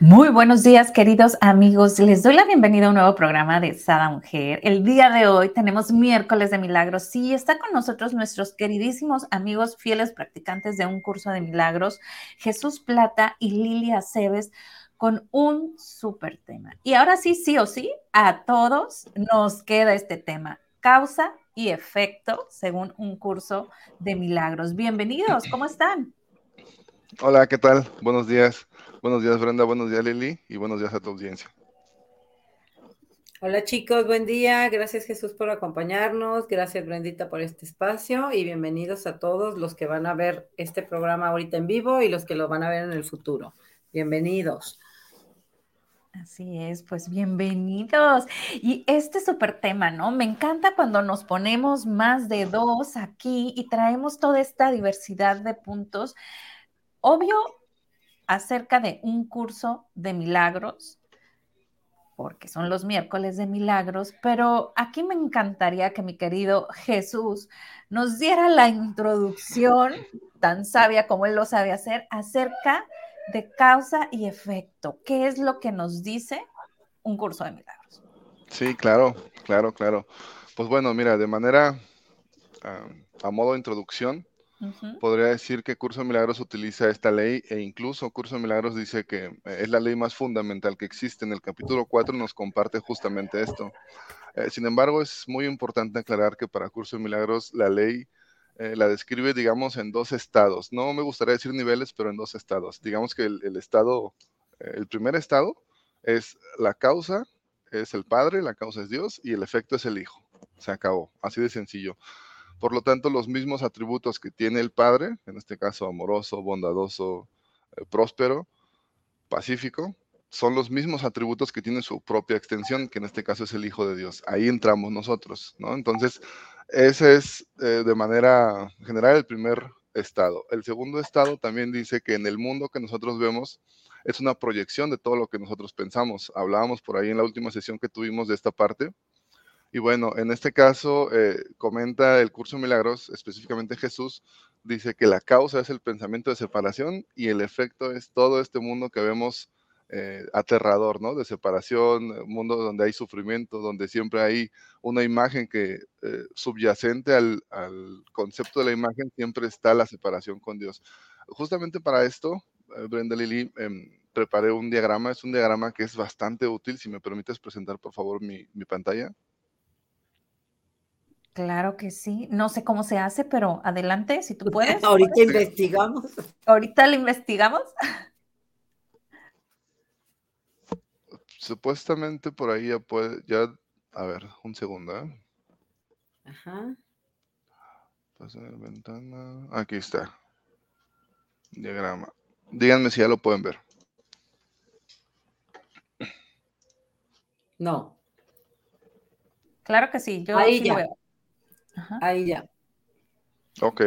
Muy buenos días, queridos amigos. Les doy la bienvenida a un nuevo programa de Sada Mujer. El día de hoy tenemos miércoles de milagros. Sí, está con nosotros nuestros queridísimos amigos fieles practicantes de un curso de milagros, Jesús Plata y Lilia Cebes, con un súper tema. Y ahora sí, sí o sí, a todos nos queda este tema, causa y efecto, según un curso de milagros. Bienvenidos, ¿cómo están? Hola, ¿qué tal? Buenos días. Buenos días, Brenda. Buenos días, Lili. Y buenos días a tu audiencia. Hola chicos, buen día. Gracias Jesús por acompañarnos. Gracias Brendita por este espacio y bienvenidos a todos los que van a ver este programa ahorita en vivo y los que lo van a ver en el futuro. Bienvenidos. Así es, pues bienvenidos. Y este súper tema, ¿no? Me encanta cuando nos ponemos más de dos aquí y traemos toda esta diversidad de puntos. Obvio, acerca de un curso de milagros, porque son los miércoles de milagros, pero aquí me encantaría que mi querido Jesús nos diera la introducción tan sabia como él lo sabe hacer acerca de causa y efecto. ¿Qué es lo que nos dice un curso de milagros? Sí, claro, claro, claro. Pues bueno, mira, de manera ah, a modo de introducción, Podría decir que Curso de Milagros utiliza esta ley e incluso Curso de Milagros dice que eh, es la ley más fundamental que existe. En el capítulo 4 nos comparte justamente esto. Eh, sin embargo, es muy importante aclarar que para Curso de Milagros la ley eh, la describe, digamos, en dos estados. No me gustaría decir niveles, pero en dos estados. Digamos que el estado, el primer estado es la causa, es el Padre, la causa es Dios y el efecto es el Hijo. Se acabó, así de sencillo. Por lo tanto, los mismos atributos que tiene el Padre, en este caso amoroso, bondadoso, eh, próspero, pacífico, son los mismos atributos que tiene su propia extensión, que en este caso es el Hijo de Dios. Ahí entramos nosotros, ¿no? Entonces, ese es eh, de manera general el primer estado. El segundo estado también dice que en el mundo que nosotros vemos es una proyección de todo lo que nosotros pensamos. Hablábamos por ahí en la última sesión que tuvimos de esta parte, y bueno, en este caso eh, comenta el curso Milagros, específicamente Jesús, dice que la causa es el pensamiento de separación y el efecto es todo este mundo que vemos eh, aterrador, ¿no? De separación, un mundo donde hay sufrimiento, donde siempre hay una imagen que eh, subyacente al, concepto de la imagen, siempre está la separación con Dios. Justamente para esto, Brenda Lili, em, preparé un diagrama, es un diagrama que es bastante útil, si me permites presentar por favor mi pantalla. Claro que sí. No sé cómo se hace, pero adelante, si tú puedes. Ahorita investigamos. Ahorita lo investigamos. Supuestamente por ahí ya puede, ya, a ver, un segundo, ¿eh? Ajá. Pasar ventana. Aquí está. Diagrama. Díganme si ya lo pueden ver. No. Claro que sí, yo ahí sí ya. lo veo. Ahí ya. Ok,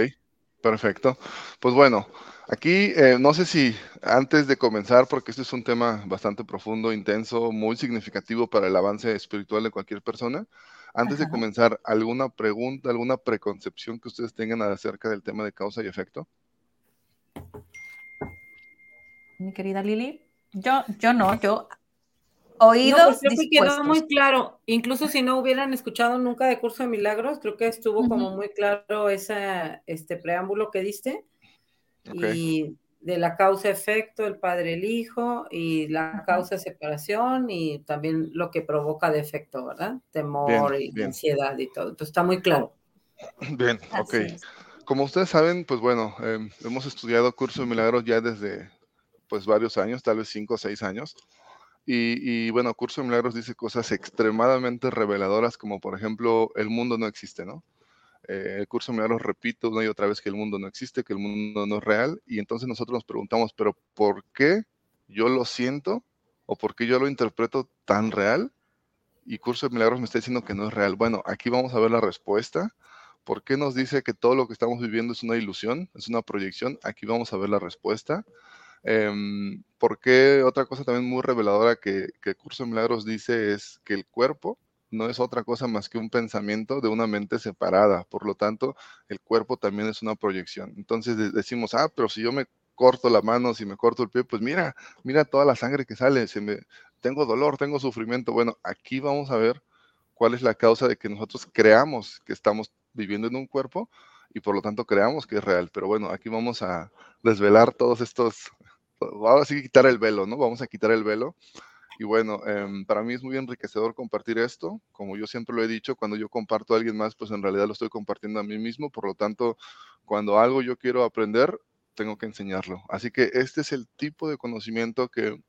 perfecto. Pues bueno, aquí eh, no sé si antes de comenzar, porque este es un tema bastante profundo, intenso, muy significativo para el avance espiritual de cualquier persona, antes de comenzar, ¿alguna pregunta, alguna preconcepción que ustedes tengan acerca del tema de causa y efecto? Mi querida Lili, yo, yo no, yo oídos. No, pues que quedó muy claro. Incluso si no hubieran escuchado nunca de curso de milagros, creo que estuvo como muy claro ese este preámbulo que diste. Y de la causa-efecto, el padre, el hijo, y la causa-separación, y también lo que provoca de efecto, ¿verdad? Temor y ansiedad y todo. Entonces está muy claro. Bien, ok. Como ustedes saben, pues bueno, em, hemos estudiado curso de milagros ya desde pues varios años, tal vez cinco o seis años. Y, bueno, Curso de Milagros dice cosas extremadamente reveladoras, como por ejemplo, el mundo no existe, ¿no? Eh, el Curso de Milagros repite una y otra vez que el mundo no existe, que el mundo no es real, y entonces nosotros nos preguntamos, pero ¿por qué yo lo siento o por qué yo lo interpreto tan real y Curso de Milagros me está diciendo que no es real. Bueno, aquí vamos a ver la respuesta. ¿Por qué nos dice que todo lo que estamos viviendo es una ilusión, es una proyección? Aquí vamos a ver la respuesta. Eh, ¿Por qué otra cosa también muy reveladora que, que Curso de Milagros dice es que el cuerpo no es otra cosa más que un pensamiento de una mente separada. Por lo tanto, el cuerpo también es una proyección. Entonces decimos, ah, pero si yo me corto la mano, si me corto el pie, pues mira, mira toda la sangre que sale, se me, tengo dolor, tengo sufrimiento. Bueno, aquí vamos a ver cuál es la causa de que nosotros creamos que estamos viviendo en un cuerpo y por lo tanto creamos que es real. Pero bueno, aquí vamos a desvelar todos estos, vamos a quitar el velo, ¿no? Vamos a quitar el velo y bueno, em, para mí es muy enriquecedor compartir esto. Como yo siempre lo he dicho, cuando yo comparto a alguien más, pues en realidad lo estoy compartiendo a mí mismo. Por lo tanto, cuando algo yo quiero aprender, tengo que enseñarlo. Así que este es el tipo de conocimiento que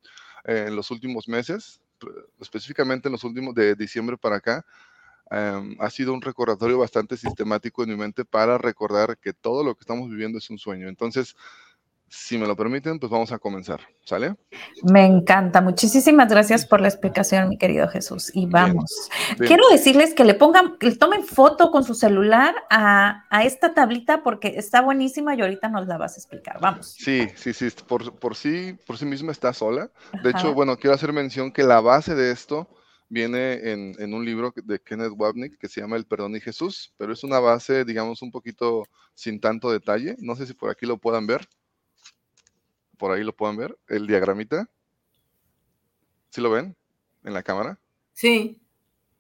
eh, en los últimos meses, específicamente en los últimos de diciembre para acá, em, ha sido un recordatorio bastante sistemático en mi mente para recordar que todo lo que estamos viviendo es un sueño. Entonces, si me lo permiten, pues vamos a comenzar, ¿sale? Me encanta. Muchísimas gracias por la explicación, mi querido Jesús. Y vamos. Quiero decirles que le pongan, que le tomen foto con su celular a, esta tablita porque está buenísima y ahorita nos la vas a explicar. Vamos. Sí, sí, sí. Por, sí, por sí misma está sola. De hecho, bueno, quiero hacer mención que la base de esto viene en, en, un libro de Kenneth Wapnick que se llama El Perdón y Jesús, pero es una base, digamos, un poquito sin tanto detalle. No sé si por aquí lo puedan ver por ahí lo pueden ver, el diagramita. ¿Sí lo ven en la cámara? Sí.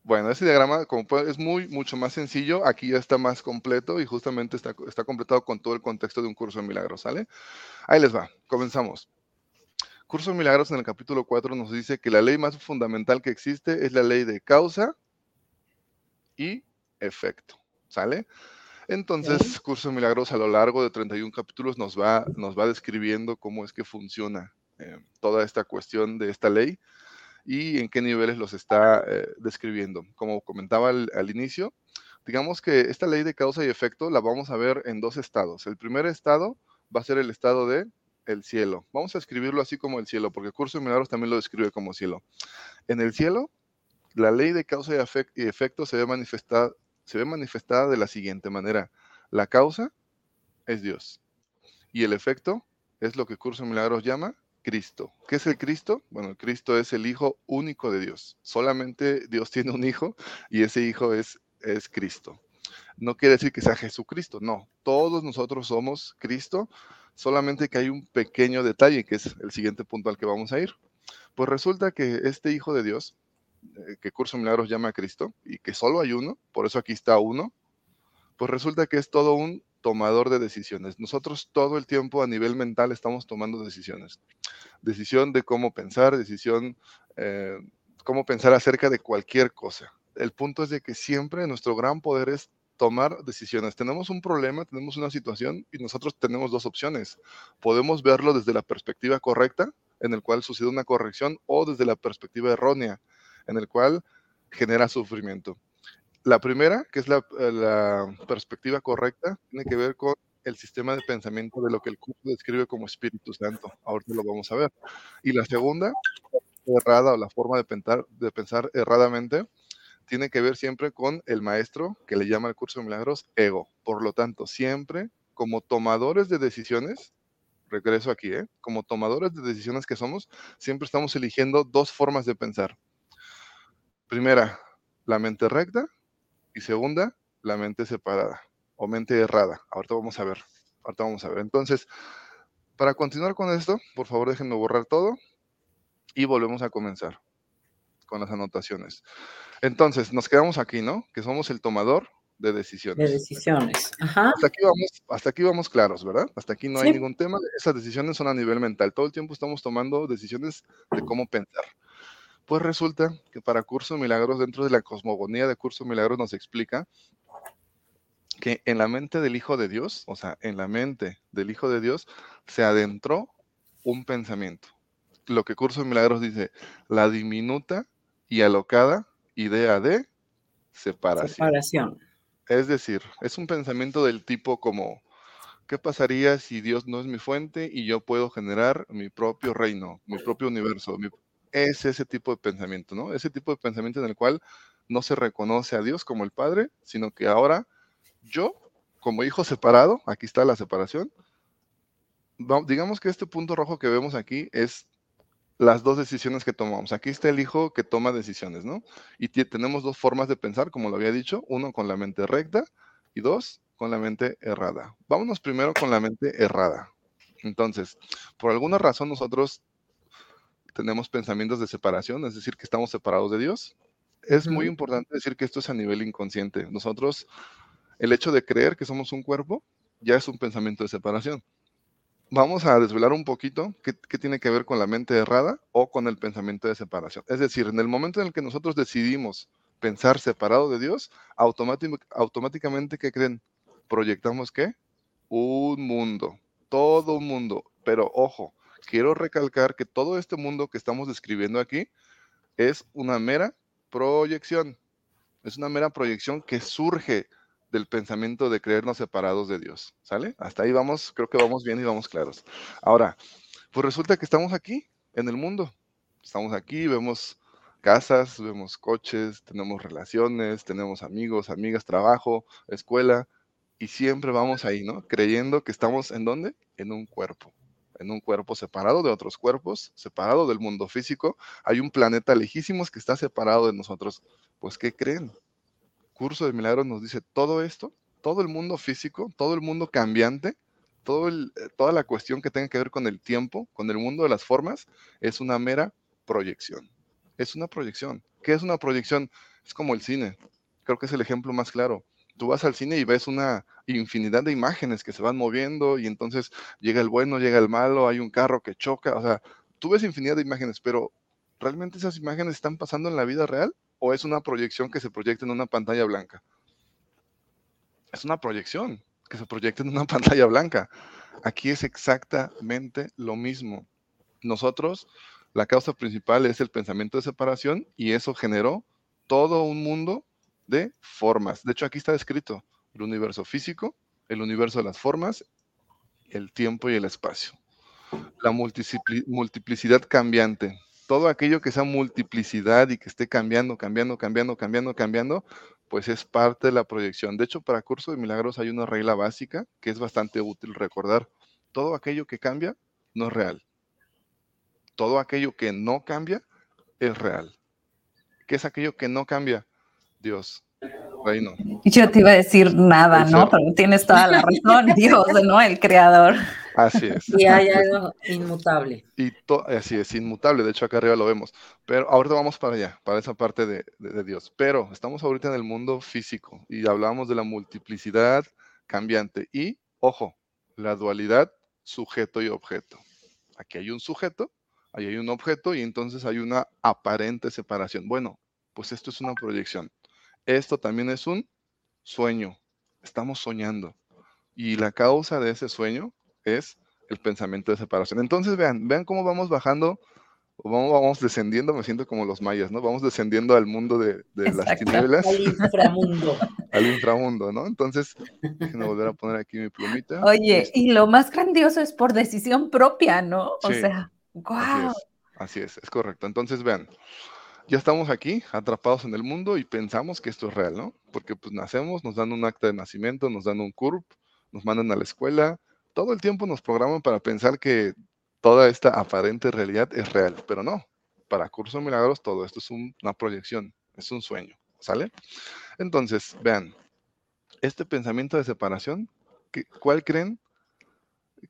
Bueno, ese diagrama como es muy, mucho más sencillo. Aquí ya está más completo y justamente está, está completado con todo el contexto de un curso de milagros, ¿sale? Ahí les va, comenzamos. Curso de milagros en el capítulo 4 nos dice que la ley más fundamental que existe es la ley de causa y efecto, ¿sale? Entonces, Curso de Milagros a lo largo de 31 capítulos nos va, nos va describiendo cómo es que funciona eh, toda esta cuestión de esta ley y en qué niveles los está eh, describiendo. Como comentaba al, inicio, digamos que esta ley de causa y efecto la vamos a ver en dos estados. El primer estado va a ser el estado de el cielo. Vamos a escribirlo así como el cielo, porque Curso de Milagros también lo describe como cielo. En el cielo, la ley de causa y, efecto se ve manifestada se ve manifestada de la siguiente manera. La causa es Dios y el efecto es lo que Curso de Milagros llama Cristo. ¿Qué es el Cristo? Bueno, el Cristo es el Hijo único de Dios. Solamente Dios tiene un Hijo y ese Hijo es, es Cristo. No quiere decir que sea Jesucristo, no. Todos nosotros somos Cristo, solamente que hay un pequeño detalle, que es el siguiente punto al que vamos a ir. Pues resulta que este Hijo de Dios que Curso Milagros llama a Cristo y que solo hay uno, por eso aquí está uno, pues resulta que es todo un tomador de decisiones. Nosotros todo el tiempo a nivel mental estamos tomando decisiones. Decisión de cómo pensar, decisión, eh, cómo pensar acerca de cualquier cosa. El punto es de que siempre nuestro gran poder es tomar decisiones. Tenemos un problema, tenemos una situación y nosotros tenemos dos opciones. Podemos verlo desde la perspectiva correcta, en el cual sucede una corrección, o desde la perspectiva errónea, en el cual genera sufrimiento. La primera, que es la, perspectiva correcta, tiene que ver con el sistema de pensamiento de lo que el curso describe como Espíritu Santo. Ahorita lo vamos a ver. Y la segunda, errada o la forma de pensar, de pensar erradamente, tiene que ver siempre con el maestro que le llama el curso de milagros ego. Por lo tanto, siempre como tomadores de decisiones, regreso aquí, ¿eh? como tomadores de decisiones que somos, siempre estamos eligiendo dos formas de pensar. Primera, la mente recta y segunda, la mente separada o mente errada. Ahorita vamos a ver. Ahorita vamos a ver. Entonces, para continuar con esto, por favor déjenme borrar todo y volvemos a comenzar con las anotaciones. Entonces, nos quedamos aquí, ¿no? Que somos el tomador de decisiones. De decisiones. Ajá. Hasta aquí vamos, hasta aquí vamos claros, ¿verdad? Hasta aquí no hay ningún tema. Esas decisiones son a nivel mental. Todo el tiempo estamos tomando decisiones de cómo pensar. Pues resulta que para Curso Milagros, dentro de la cosmogonía de Curso Milagros, nos explica que en la mente del Hijo de Dios, o sea, en la mente del Hijo de Dios, se adentró un pensamiento. Lo que Curso Milagros dice, la diminuta y alocada idea de separación. separación. Es decir, es un pensamiento del tipo como, ¿qué pasaría si Dios no es mi fuente y yo puedo generar mi propio reino, mi propio universo, mi, es ese tipo de pensamiento, ¿no? Ese tipo de pensamiento en el cual no se reconoce a Dios como el Padre, sino que ahora yo, como hijo separado, aquí está la separación, digamos que este punto rojo que vemos aquí es las dos decisiones que tomamos. Aquí está el hijo que toma decisiones, ¿no? Y tenemos dos formas de pensar, como lo había dicho, uno con la mente recta y dos con la mente errada. Vámonos primero con la mente errada. Entonces, por alguna razón nosotros tenemos pensamientos de separación, es decir, que estamos separados de Dios. Es muy importante decir que esto es a nivel inconsciente. Nosotros, el hecho de creer que somos un cuerpo, ya es un pensamiento de separación vamos a desvelar un poquito qué, tiene que ver con la mente errada o con el pensamiento de separación. Es decir, en el momento en el que nosotros decidimos pensar separado de Dios, automáticamente, ¿qué creen? Proyectamos qué? Un mundo, todo un mundo. Pero ojo, quiero recalcar que todo este mundo que estamos describiendo aquí es una mera proyección. Es una mera proyección que surge del pensamiento de creernos separados de Dios. ¿Sale? Hasta ahí vamos, creo que vamos bien y vamos claros. Ahora, pues resulta que estamos aquí, en el mundo. Estamos aquí, vemos casas, vemos coches, tenemos relaciones, tenemos amigos, amigas, trabajo, escuela, y siempre vamos ahí, ¿no? Creyendo que estamos en dónde? En un cuerpo. En un cuerpo separado de otros cuerpos, separado del mundo físico. Hay un planeta lejísimos que está separado de nosotros. Pues, ¿qué creen? curso de milagros nos dice todo esto, todo el mundo físico, todo el mundo cambiante, todo eh, toda la cuestión que tenga que ver con el tiempo, con el mundo de las formas, es una mera proyección. Es una proyección. ¿Qué es una proyección? Es como el cine. Creo que es el ejemplo más claro. Tú vas al cine y ves una infinidad de imágenes que se van moviendo y entonces llega el bueno, llega el malo, hay un carro que choca. O sea, tú ves infinidad de imágenes, pero ¿realmente esas imágenes están pasando en la vida real? o es una proyección que se proyecta en una pantalla blanca? Es una proyección que se proyecta en una pantalla blanca. Aquí es exactamente lo mismo. Nosotros, la causa principal es el pensamiento de separación y eso generó todo un mundo de formas. De hecho, aquí está escrito el universo físico, el universo de las formas, el tiempo y el espacio. La multiplicidad cambiante todo aquello que sea multiplicidad y que esté cambiando, cambiando, cambiando, cambiando, cambiando, pues es parte de la proyección. De hecho, para Curso de Milagros hay una regla básica que es bastante útil recordar. Todo aquello que cambia no es real. Todo aquello que no cambia es real. ¿Qué es aquello que no cambia? Dios, reino. Yo te iba a decir nada, ¿no? Pero tienes toda la razón, Dios, ¿no? El creador. Así es. Y hay algo inmutable. Y así es, inmutable. De hecho, acá arriba lo vemos. Pero ahorita vamos para allá, para esa parte de, de, Dios. Pero estamos ahorita en el mundo físico y hablamos de la multiplicidad cambiante. Y, ojo, la dualidad sujeto y objeto. Aquí hay un sujeto, ahí hay un objeto y entonces hay una aparente separación. Bueno, pues esto es una proyección. Esto también es un sueño. Estamos soñando. Y la causa de ese sueño es el pensamiento de separación. Entonces, vean, vean cómo vamos bajando, vamos, vamos descendiendo, me siento como los mayas, ¿no? Vamos descendiendo al mundo de, las tinieblas. Al inframundo. al inframundo, ¿no? Entonces, déjenme volver a poner aquí mi plumita. Oye, y lo más grandioso es por decisión propia, ¿no? O sea, wow. Así es, así es, es correcto. Entonces, vean, ya estamos aquí, atrapados en el mundo y pensamos que esto es real, ¿no? Porque pues nacemos, nos dan un acta de nacimiento, nos dan un CURP, nos mandan a la escuela, todo el tiempo nos programan para pensar que toda esta aparente realidad es real, pero no. Para Curso de Milagros todo esto es una proyección, es un sueño, ¿sale? Entonces, vean, este pensamiento de separación, ¿cuál creen?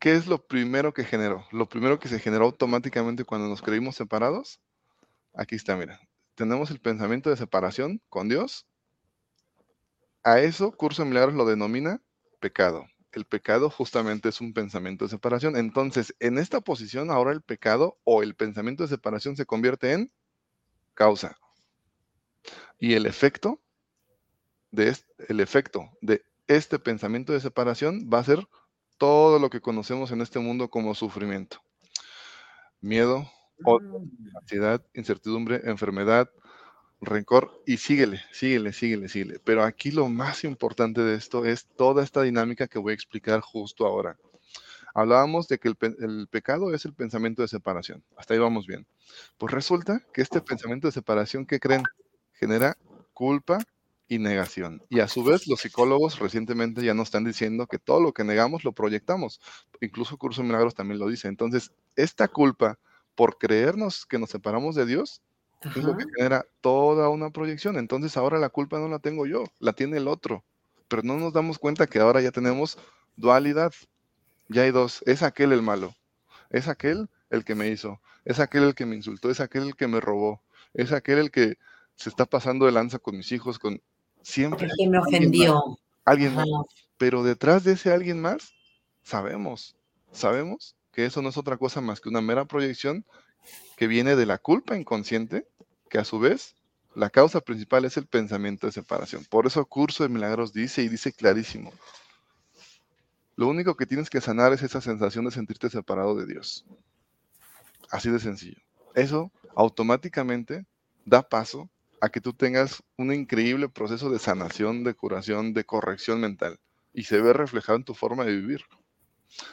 ¿Qué es lo primero que generó? Lo primero que se generó automáticamente cuando nos creímos separados. Aquí está, mira. Tenemos el pensamiento de separación con Dios. A eso, Curso de Milagros lo denomina pecado el pecado justamente es un pensamiento de separación. Entonces, en esta posición, ahora el pecado o el pensamiento de separación se convierte en causa. Y el efecto de el efecto de este pensamiento de separación va a ser todo lo que conocemos en este mundo como sufrimiento. Miedo, mm. ansiedad, incertidumbre, enfermedad, rencor y síguele, síguele, síguele, síguele. Pero aquí lo más importante de esto es toda esta dinámica que voy a explicar justo ahora. hablábamos de que el, pecado es el pensamiento de separación. Hasta ahí vamos bien. Pues resulta que este pensamiento de separación, ¿qué creen? Genera culpa y negación. Y a su vez, los psicólogos recientemente ya nos están diciendo que todo lo que negamos lo proyectamos. Incluso Curso de Milagros también lo dice. Entonces, esta culpa por creernos que nos separamos de Dios es lo que genera toda una proyección. Entonces, ahora la culpa no la tengo yo, la tiene el otro. Pero no nos damos cuenta que ahora ya tenemos dualidad. Ya hay dos. Es aquel el malo. Es aquel el que me hizo. Es aquel el que me insultó. Es aquel el que me robó. Es aquel el que se está pasando de lanza con mis hijos, con siempre. Que me ofendió. Alguien más. Pero detrás de ese alguien más, sabemos, sabemos que eso no es otra cosa más que una mera proyección que viene de la culpa inconsciente, que a su vez la causa principal es el pensamiento de separación. Por eso curso de milagros dice y dice clarísimo, lo único que tienes que sanar es esa sensación de sentirte separado de Dios. Así de sencillo. Eso automáticamente da paso a que tú tengas un increíble proceso de sanación, de curación, de corrección mental y se ve reflejado en tu forma de vivir.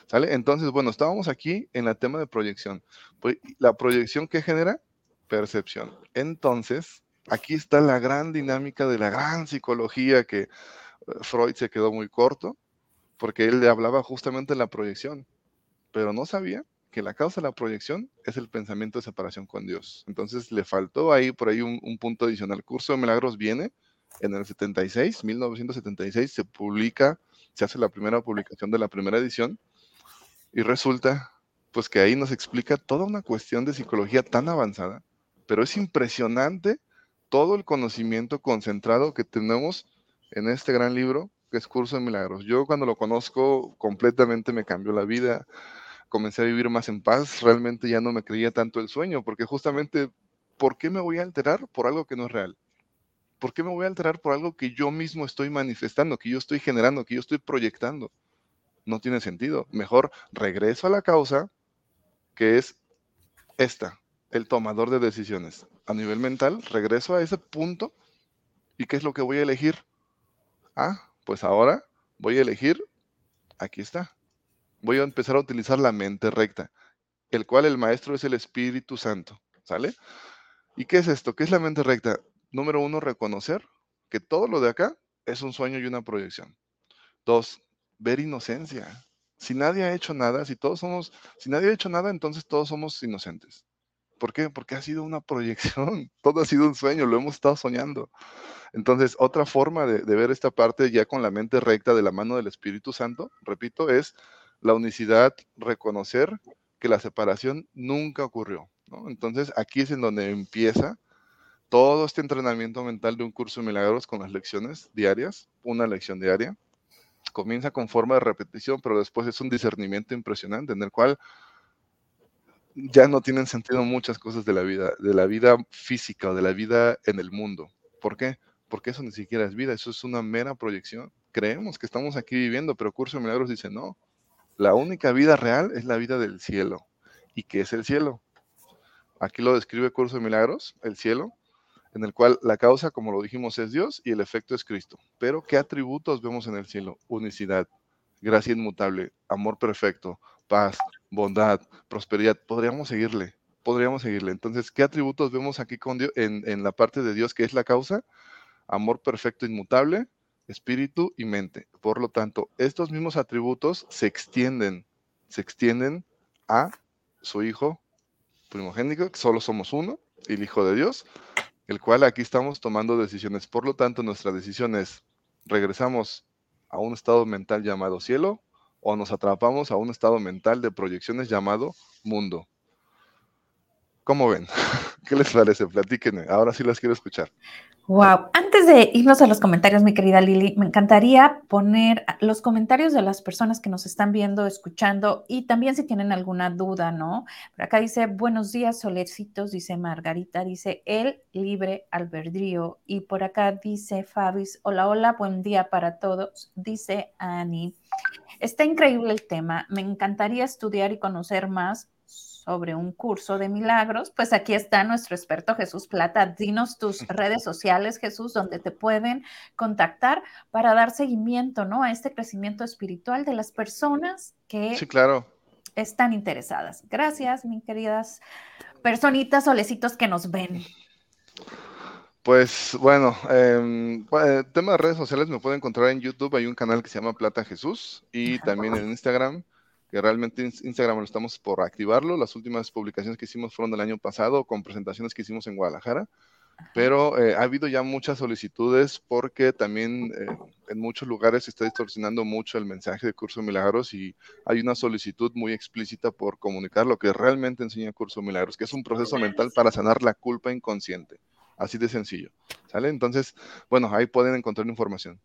¿Sale? Entonces, bueno, estábamos aquí en el tema de proyección. Pues, la proyección que genera percepción. Entonces, aquí está la gran dinámica de la gran psicología que eh, Freud se quedó muy corto, porque él le hablaba justamente de la proyección, pero no sabía que la causa de la proyección es el pensamiento de separación con Dios. Entonces le faltó ahí por ahí un, punto adicional. El curso de milagros viene en el 76, 1976, se publica, se hace la primera publicación de la primera edición y resulta pues que ahí nos explica toda una cuestión de psicología tan avanzada, pero es impresionante todo el conocimiento concentrado que tenemos en este gran libro que es Curso de Milagros. Yo cuando lo conozco completamente me cambió la vida comencé a vivir más en paz, realmente ya no me creía tanto el sueño, porque justamente, ¿por qué me voy a alterar por algo que no es real? ¿Por qué me voy a alterar por algo que yo mismo estoy manifestando, que yo estoy generando, que yo estoy proyectando? No tiene sentido. Mejor regreso a la causa, que es esta, el tomador de decisiones. A nivel mental, regreso a ese punto y ¿qué es lo que voy a elegir? Ah, pues ahora voy a elegir, aquí está, voy a empezar a utilizar la mente recta, el cual el maestro es el Espíritu Santo, ¿sale? ¿Y qué es esto? ¿Qué es la mente recta? Número uno, reconocer que todo lo de acá es un sueño y una proyección. Dos, ver inocencia. Si nadie ha hecho nada, si todos somos, si nadie ha hecho nada, entonces todos somos inocentes. ¿Por qué? Porque ha sido una proyección, todo ha sido un sueño, lo hemos estado soñando. Entonces, otra forma de, ver esta parte ya con la mente recta de la mano del Espíritu Santo, repito, es la unicidad, reconocer que la separación nunca ocurrió. Entonces aquí es en donde empieza todo este entrenamiento mental de un curso de milagros con las lecciones diarias, una lección diaria. Comienza con forma de repetición, pero después es un discernimiento impresionante en el cual ya no tienen sentido muchas cosas de la vida, de la vida física o de la vida en el mundo. ¿Por qué? Porque eso ni siquiera es vida, eso es una mera proyección. Creemos que estamos aquí viviendo, pero Curso de Milagros dice, no, la única vida real es la vida del cielo. ¿Y qué es el cielo? Aquí lo describe Curso de Milagros, el cielo, en el cual la causa, como lo dijimos, es Dios y el efecto es Cristo. Pero ¿qué atributos vemos en el cielo? Unicidad, gracia inmutable, amor perfecto, paz, bondad, prosperidad. Podríamos seguirle, podríamos seguirle. Entonces, ¿qué atributos vemos aquí con Dios, en, en la parte de Dios que es la causa? Amor perfecto, inmutable, espíritu y mente. Por lo tanto, estos mismos atributos se extienden, se extienden a su Hijo primogénico, que solo somos uno, el Hijo de Dios, el cual aquí estamos tomando decisiones. Por lo tanto, nuestra decisión es, regresamos a un estado mental llamado cielo o nos atrapamos a un estado mental de proyecciones llamado mundo. ¿Cómo ven? ¿Qué les parece? Platíquenme. Ahora sí las quiero escuchar. Wow. Antes de irnos a los comentarios, mi querida Lili, me encantaría poner los comentarios de las personas que nos están viendo, escuchando y también si tienen alguna duda, ¿no? Por acá dice, buenos días, solercitos, dice Margarita, dice el libre albedrío. Y por acá dice Fabis, hola, hola, buen día para todos, dice Ani. Está increíble el tema, me encantaría estudiar y conocer más sobre un curso de milagros, pues aquí está nuestro experto Jesús Plata. Dinos tus redes sociales, Jesús, donde te pueden contactar para dar seguimiento, ¿no? A este crecimiento espiritual de las personas que sí, claro. están interesadas. Gracias, mis queridas personitas solecitos que nos ven. Pues bueno, eh, tema de redes sociales me pueden encontrar en YouTube, hay un canal que se llama Plata Jesús y también en Instagram que realmente Instagram lo estamos por activarlo. Las últimas publicaciones que hicimos fueron del año pasado con presentaciones que hicimos en Guadalajara, pero eh, ha habido ya muchas solicitudes porque también eh, en muchos lugares se está distorsionando mucho el mensaje de Curso Milagros y hay una solicitud muy explícita por comunicar lo que realmente enseña Curso Milagros, que es un proceso mental para sanar la culpa inconsciente. Así de sencillo. ¿Sale? Entonces, bueno, ahí pueden encontrar información.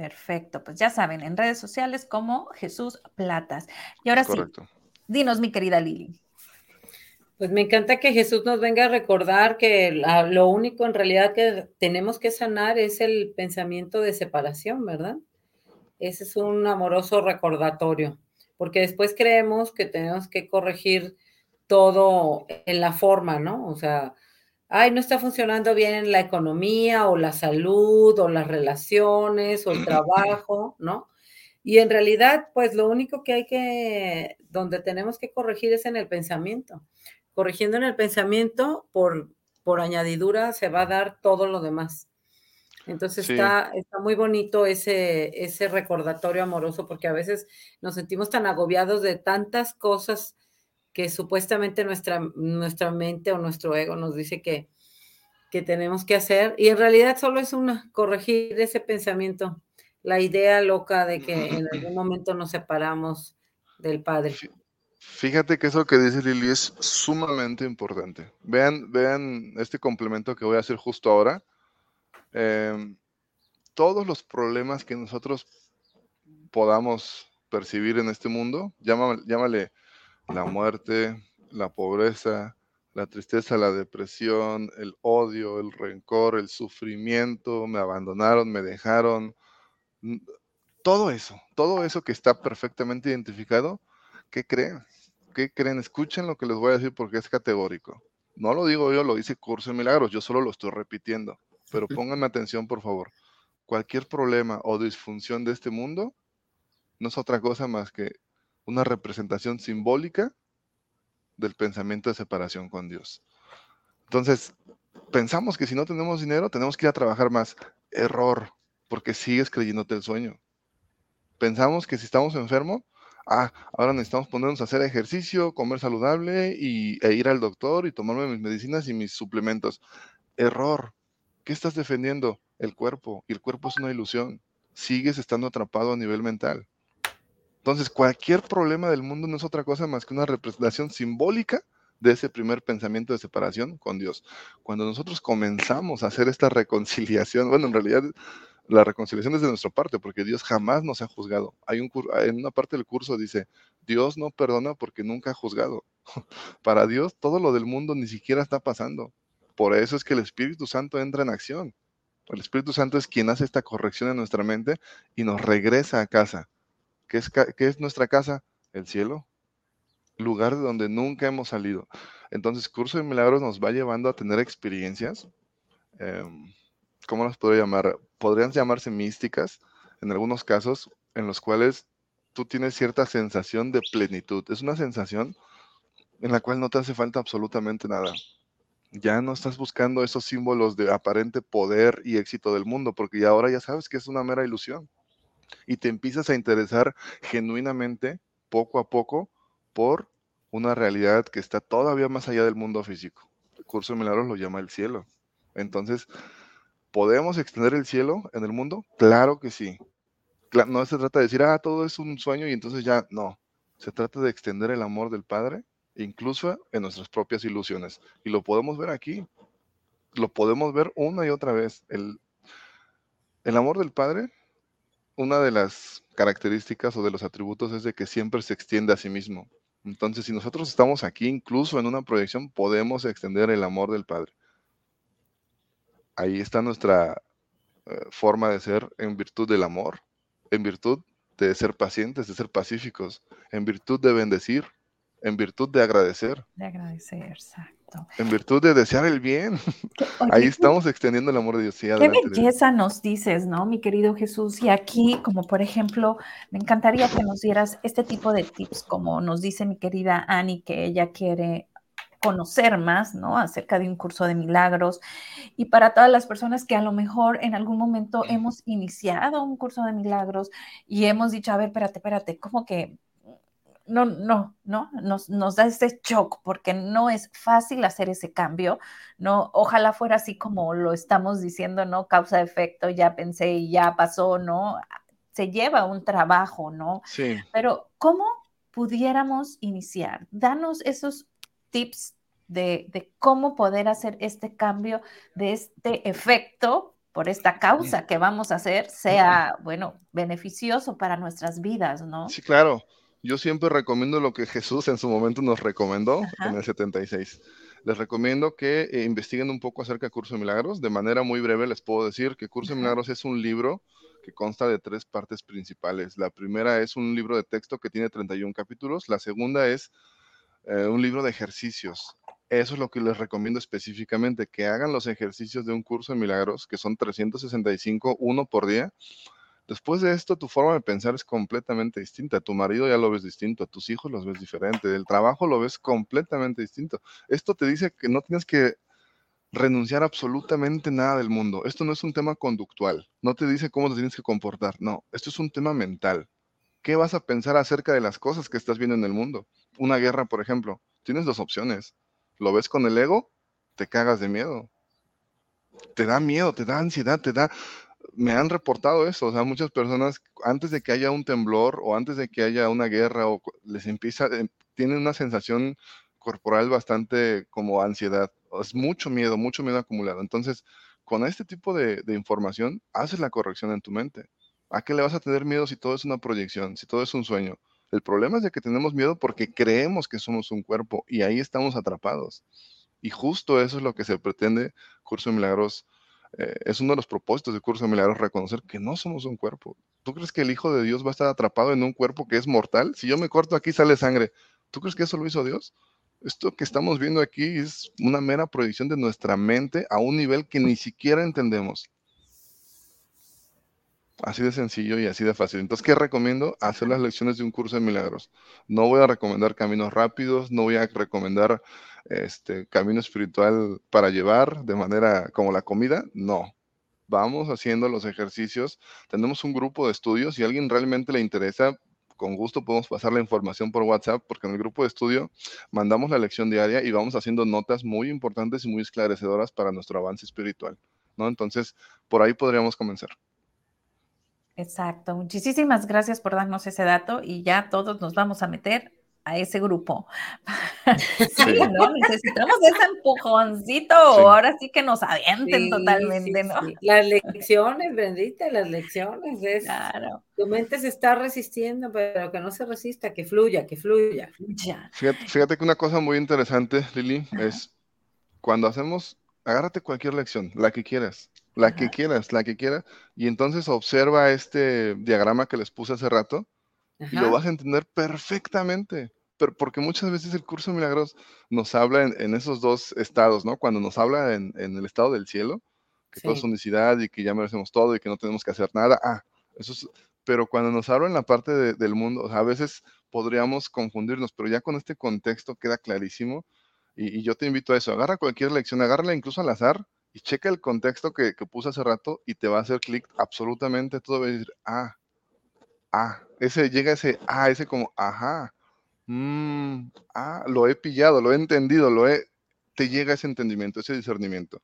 Perfecto, pues ya saben, en redes sociales como Jesús Platas. Y ahora sí, dinos, mi querida Lili. Pues me encanta que Jesús nos venga a recordar que lo único en realidad que tenemos que sanar es el pensamiento de separación, ¿verdad? Ese es un amoroso recordatorio, porque después creemos que tenemos que corregir todo en la forma, ¿no? O sea, ay, no está funcionando bien la economía o la salud o las relaciones o el trabajo, ¿no? Y en realidad, pues lo único que hay que, donde tenemos que corregir es en el pensamiento. Corrigiendo en el pensamiento, por, por añadidura, se va a dar todo lo demás. Entonces está, está muy bonito ese, ese recordatorio amoroso, porque a veces nos sentimos tan agobiados de tantas cosas que supuestamente nuestra, nuestra mente o nuestro ego nos dice que, que tenemos que hacer. Y en realidad solo es una, corregir ese pensamiento, la idea loca de que en algún momento nos separamos del Padre. Fíjate que eso que dice Lili es sumamente importante. Vean, vean este complemento que voy a hacer justo ahora. Em, todos los problemas que nosotros podamos percibir en este mundo, llámale, llámale la muerte, la pobreza, la tristeza, la depresión, el odio, el rencor, el sufrimiento, me abandonaron, me dejaron, todo eso, todo eso que está perfectamente identificado, ¿qué creen? ¿Qué creen? Escuchen lo que les voy a decir porque es categórico. No lo digo yo, lo dice Curso de Milagros, yo solo lo estoy repitiendo, pero pónganme atención, por favor. Cualquier problema o disfunción de este mundo no es otra cosa más que una representación simbólica del pensamiento de separación con Dios. Entonces, pensamos que si no tenemos dinero, tenemos que ir a trabajar más. Error, porque sigues creyéndote el sueño. Pensamos que si estamos enfermos, ah, ahora necesitamos ponernos a hacer ejercicio, comer saludable y, e ir al doctor y tomarme mis medicinas y mis suplementos. Error. ¿Qué estás defendiendo? El cuerpo. Y el cuerpo es una ilusión. Sigues estando atrapado a nivel mental. Entonces, cualquier problema del mundo no es otra cosa más que una representación simbólica de ese primer pensamiento de separación con Dios. Cuando nosotros comenzamos a hacer esta reconciliación, bueno, en realidad la reconciliación es de nuestra parte, porque Dios jamás nos ha juzgado. Hay un en una parte del curso dice, Dios no perdona porque nunca ha juzgado. Para Dios todo lo del mundo ni siquiera está pasando. Por eso es que el Espíritu Santo entra en acción. El Espíritu Santo es quien hace esta corrección en nuestra mente y nos regresa a casa ¿Qué es, es nuestra casa? El cielo, lugar de donde nunca hemos salido. Entonces, Curso de Milagros nos va llevando a tener experiencias, em, ¿cómo las podría llamar? Podrían llamarse místicas, en algunos casos, en los cuales tú tienes cierta sensación de plenitud. Es una sensación en la cual no te hace falta absolutamente nada. Ya no estás buscando esos símbolos de aparente poder y éxito del mundo, porque ya ahora ya sabes que es una mera ilusión y te empiezas a interesar genuinamente, poco a poco, por una realidad que está todavía más allá del mundo físico. El curso de milagros lo llama el cielo. Entonces, ¿podemos extender el cielo en el mundo? Claro que sí. No se trata de decir, ah, todo es un sueño y entonces ya, no. Se trata de extender el amor del Padre, incluso en nuestras propias ilusiones. Y lo podemos ver aquí. Lo podemos ver una y otra vez. El, el amor del Padre una de las características o de los atributos es de que siempre se extiende a sí mismo. Entonces, si nosotros estamos aquí, incluso en una proyección, podemos extender el amor del Padre. Ahí está nuestra eh, forma de ser en virtud del amor, en virtud de ser pacientes, de ser pacíficos, en virtud de bendecir, en virtud de agradecer. De agradecer, exacto. En virtud de desear el bien. Ahí estamos extendiendo el amor de Dios. qué belleza nos dices, ¿no, mi querido Jesús? Y aquí, como por ejemplo, me encantaría que nos dieras este tipo de tips, como nos dice mi querida Annie, que ella quiere conocer más, ¿no? Acerca de un curso de milagros. Y para todas las personas que a lo mejor en algún momento hemos iniciado un curso de milagros y hemos dicho, a ver, espérate, espérate, como que no, no, no, nos, nos da ese shock porque no es fácil hacer ese cambio, ¿no? Ojalá fuera así como lo estamos diciendo, ¿no? Causa-efecto, ya pensé y ya pasó, ¿no? Se lleva un trabajo, ¿no? Sí. Pero, ¿cómo pudiéramos iniciar? Danos esos tips de, de cómo poder hacer este cambio de este efecto por esta causa que vamos a hacer sea, bueno, beneficioso para nuestras vidas, ¿no? Sí, claro. Yo siempre recomiendo lo que Jesús en su momento nos recomendó en el 76. Les recomiendo que eh, investiguen un poco acerca de Curso de Milagros. De manera muy breve les puedo decir que Curso de Milagros es un libro que consta de tres partes principales. La primera es un libro de texto que tiene 31 capítulos. La segunda es eh, un libro de ejercicios. Eso es lo que les recomiendo específicamente, que hagan los ejercicios de un curso de milagros, que son 365, uno por día, Después de esto, tu forma de pensar es completamente distinta. Tu marido ya lo ves distinto, a tus hijos los ves diferente, del trabajo lo ves completamente distinto. Esto te dice que no tienes que renunciar absolutamente nada del mundo. Esto no es un tema conductual, no te dice cómo te tienes que comportar, no, esto es un tema mental. ¿Qué vas a pensar acerca de las cosas que estás viendo en el mundo? Una guerra, por ejemplo, tienes dos opciones. Lo ves con el ego, te cagas de miedo. Te da miedo, te da ansiedad, te da me han reportado eso, o sea, muchas personas antes de que haya un temblor o antes de que haya una guerra o les empieza, eh, tienen una sensación corporal bastante como ansiedad, es mucho miedo, mucho miedo acumulado. Entonces, con este tipo de, de información, haces la corrección en tu mente. ¿A qué le vas a tener miedo si todo es una proyección, si todo es un sueño? El problema es de que tenemos miedo porque creemos que somos un cuerpo y ahí estamos atrapados. Y justo eso es lo que se pretende Curso de Milagros eh, es uno de los propósitos del curso de milagros reconocer que no somos un cuerpo. ¿Tú crees que el Hijo de Dios va a estar atrapado en un cuerpo que es mortal? Si yo me corto aquí sale sangre. ¿Tú crees que eso lo hizo Dios? Esto que estamos viendo aquí es una mera proyección de nuestra mente a un nivel que ni siquiera entendemos. Así de sencillo y así de fácil. Entonces, ¿qué recomiendo? Hacer las lecciones de un curso de milagros. No voy a recomendar caminos rápidos, no voy a recomendar este camino espiritual para llevar de manera como la comida. No. Vamos haciendo los ejercicios. Tenemos un grupo de estudios. Si alguien realmente le interesa, con gusto podemos pasar la información por WhatsApp, porque en el grupo de estudio mandamos la lección diaria y vamos haciendo notas muy importantes y muy esclarecedoras para nuestro avance espiritual. ¿no? Entonces, por ahí podríamos comenzar. Exacto. Muchísimas gracias por darnos ese dato y ya todos nos vamos a meter a ese grupo. sí, ¿no? Necesitamos ese empujoncito, ahora sí que nos avienten totalmente, ¿no? Las lecciones, bendita, las lecciones. Es, claro. Tu mente se está resistiendo, pero que no se resista, que fluya, que fluya. Fíjate, fíjate que una cosa muy interesante, Lili, es cuando hacemos, agárrate cualquier lección, la que quieras, la que quieras, la que quieras, y entonces observa este diagrama que les puse hace rato y lo vas a entender perfectamente. Pero porque muchas veces el curso de milagros nos habla en, esos dos estados, ¿no? Cuando nos habla en, el estado del cielo, que todo es unicidad y que ya merecemos todo y que no tenemos que hacer nada. Ah, eso es, pero cuando nos habla en la parte del mundo, a veces podríamos confundirnos, pero ya con este contexto queda clarísimo. Y, y, yo te invito a eso, agarra cualquier lección, agárrala incluso al azar y checa el contexto que, puse hace rato y te va a hacer clic absolutamente todo. Va a decir, ah, ah, ese llega ese, ah, ese como, ajá, mmm, ah, lo he pillado, lo he entendido, lo he, te llega ese entendimiento, ese discernimiento.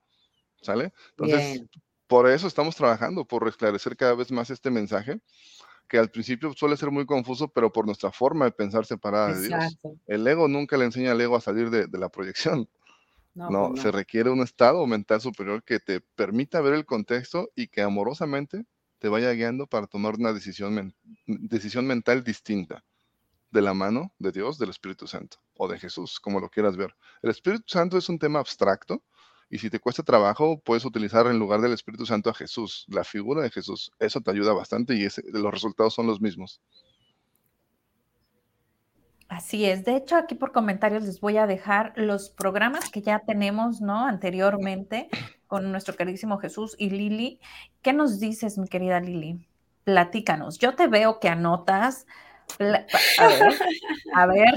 ¿Sale? Entonces, por eso estamos trabajando, por esclarecer cada vez más este mensaje, que al principio suele ser muy confuso, pero por nuestra forma de pensar separada de Dios. El ego nunca le enseña al ego a salir de la proyección. No, pues se requiere un estado mental superior que te permita ver el contexto y que amorosamente te vaya guiando para tomar una decisión, decisión mental distinta de la mano de Dios, del Espíritu Santo o de Jesús, como lo quieras ver. El Espíritu Santo es un tema abstracto y si te cuesta trabajo, puedes utilizar en lugar del Espíritu Santo a Jesús, la figura de Jesús. Eso te ayuda bastante y los resultados son los mismos. Así es. De hecho, aquí por comentarios les voy a dejar los programas que ya tenemos, ¿no? Anteriormente con nuestro queridísimo Jesús y Lili. ¿Qué nos dices, mi querida Lili? Platícanos. Yo te veo que anotas. A ver, a ver.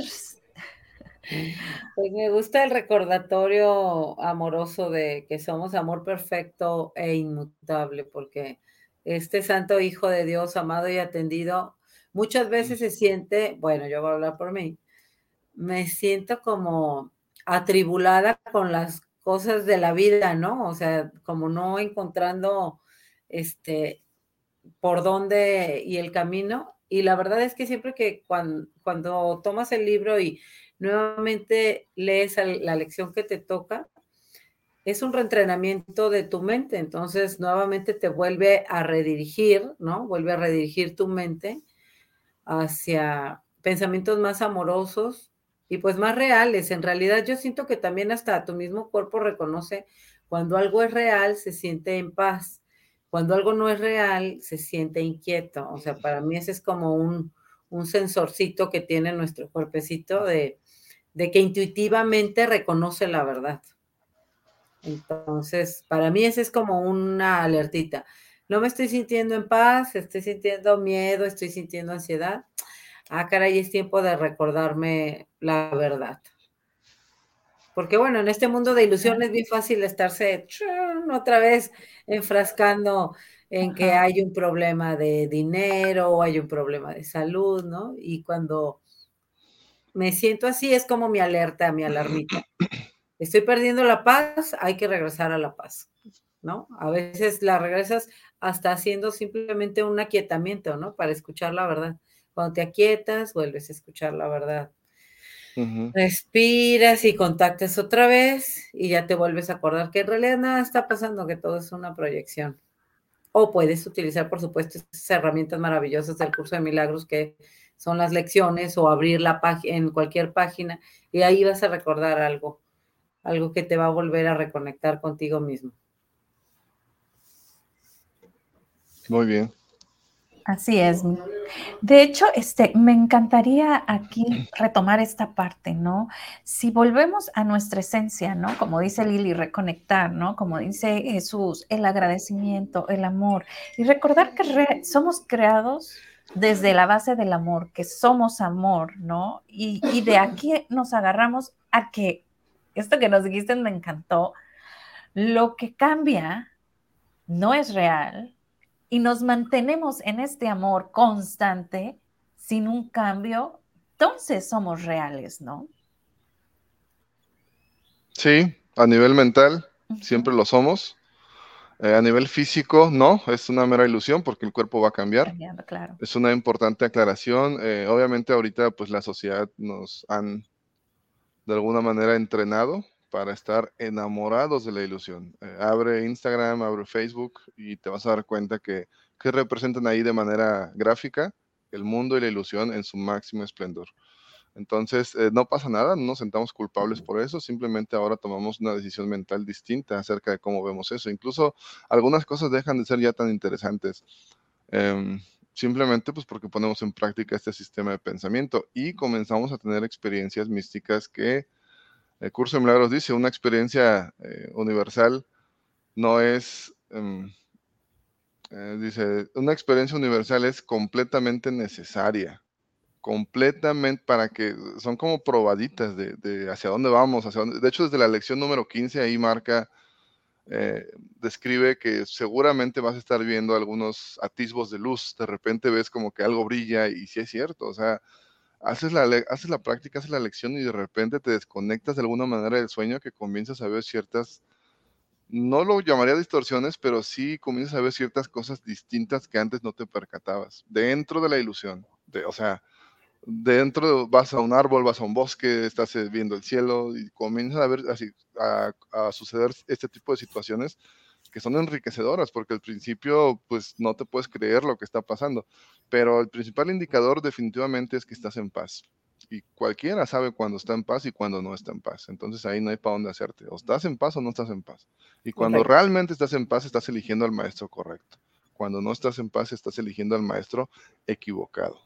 Pues me gusta el recordatorio amoroso de que somos amor perfecto e inmutable, porque este santo Hijo de Dios, amado y atendido, muchas veces se siente, bueno, yo voy a hablar por mí, me siento como atribulada con las cosas de la vida, ¿no? O sea, como no encontrando este por dónde y el camino. Y la verdad es que siempre que cuando, tomas el libro y nuevamente lees la lección que te toca, es un reentrenamiento de tu mente. Entonces, nuevamente te vuelve a redirigir, ¿no? Vuelve a redirigir tu mente hacia pensamientos más amorosos y pues más reales. En realidad yo siento que también hasta tu mismo cuerpo reconoce cuando algo es real, se siente en paz. Cuando algo no es real, se siente inquieto. O sea, para mí ese es como un, un sensorcito que tiene nuestro cuerpecito de, de que intuitivamente reconoce la verdad. Entonces, para mí ese es como una alertita no me estoy sintiendo en paz, estoy sintiendo miedo, estoy sintiendo ansiedad. Ah, caray, es tiempo de recordarme la verdad. Porque bueno, en este mundo de ilusiones es bien fácil estarse otra vez enfrascando en que hay un problema de dinero o hay un problema de salud, ¿no? Y cuando me siento así es como mi alerta, mi alarmita. Estoy perdiendo la paz, hay que regresar a la paz, ¿no? A veces la regresas hasta haciendo simplemente un aquietamiento, ¿no? Para escuchar la verdad. Cuando te aquietas, vuelves a escuchar la verdad. Respiras y contactas otra vez y ya te vuelves a acordar que en realidad nada está pasando, que todo es una proyección. O puedes utilizar, por supuesto, esas herramientas maravillosas del curso de milagros que son las lecciones o abrir la página en cualquier página y ahí vas a recordar algo, algo que te va a volver a reconectar contigo mismo. Muy bien. Así es. De hecho, este, me encantaría aquí retomar esta parte, ¿no? Si volvemos a nuestra esencia, ¿no? Como dice Lili, reconectar, ¿no? Como dice Jesús, el agradecimiento, el amor. Y recordar que somos creados desde la base del amor, que somos amor, ¿no? Y, y de aquí nos agarramos a que, esto que nos dijiste me encantó, lo que cambia no es real, y nos mantenemos en este amor constante sin un cambio, entonces somos reales, ¿no? Sí, a nivel mental siempre lo somos. Eh, a nivel físico, no, es una mera ilusión porque el cuerpo va a cambiar. claro. Es una importante aclaración. Eh, obviamente ahorita pues la sociedad nos han de alguna manera entrenado para estar enamorados de la ilusión. Eh, abre Instagram, abre Facebook y te vas a dar cuenta que, que, representan ahí de manera gráfica el mundo y la ilusión en su máximo esplendor. Entonces, eh, no pasa nada, no nos sentamos culpables por eso, simplemente ahora tomamos una decisión mental distinta acerca de cómo vemos eso. Incluso algunas cosas dejan de ser ya tan interesantes. Em, simplemente pues porque ponemos en práctica este sistema de pensamiento y comenzamos a tener experiencias místicas que el curso de milagros dice, una experiencia eh, universal no es, em, eh, dice, una experiencia universal es completamente necesaria, completamente para que, son como probaditas de, hacia dónde vamos, hacia dónde, de hecho desde la lección número 15 ahí marca, eh, describe que seguramente vas a estar viendo algunos atisbos de luz, de repente ves como que algo brilla y sí es cierto, o sea, haces la, haces la práctica, haces la lección y de repente te desconectas de alguna manera del sueño que comienzas a ver ciertas, no lo llamaría distorsiones, pero sí comienzas a ver ciertas cosas distintas que antes no te percatabas, dentro de la ilusión, de, o sea, dentro vas a un árbol, vas a un bosque, estás eh, viendo el cielo y comienzas a ver así, a, a suceder este tipo de situaciones que son enriquecedoras, porque al principio pues no te puedes creer lo que está pasando, pero el principal indicador definitivamente es que estás en paz. Y cualquiera sabe cuando está en paz y cuando no está en paz. Entonces ahí no hay para dónde hacerte. O estás en paz o no estás en paz. Y cuando realmente estás en paz, estás eligiendo al maestro correcto. Cuando no estás en paz, estás eligiendo al maestro equivocado.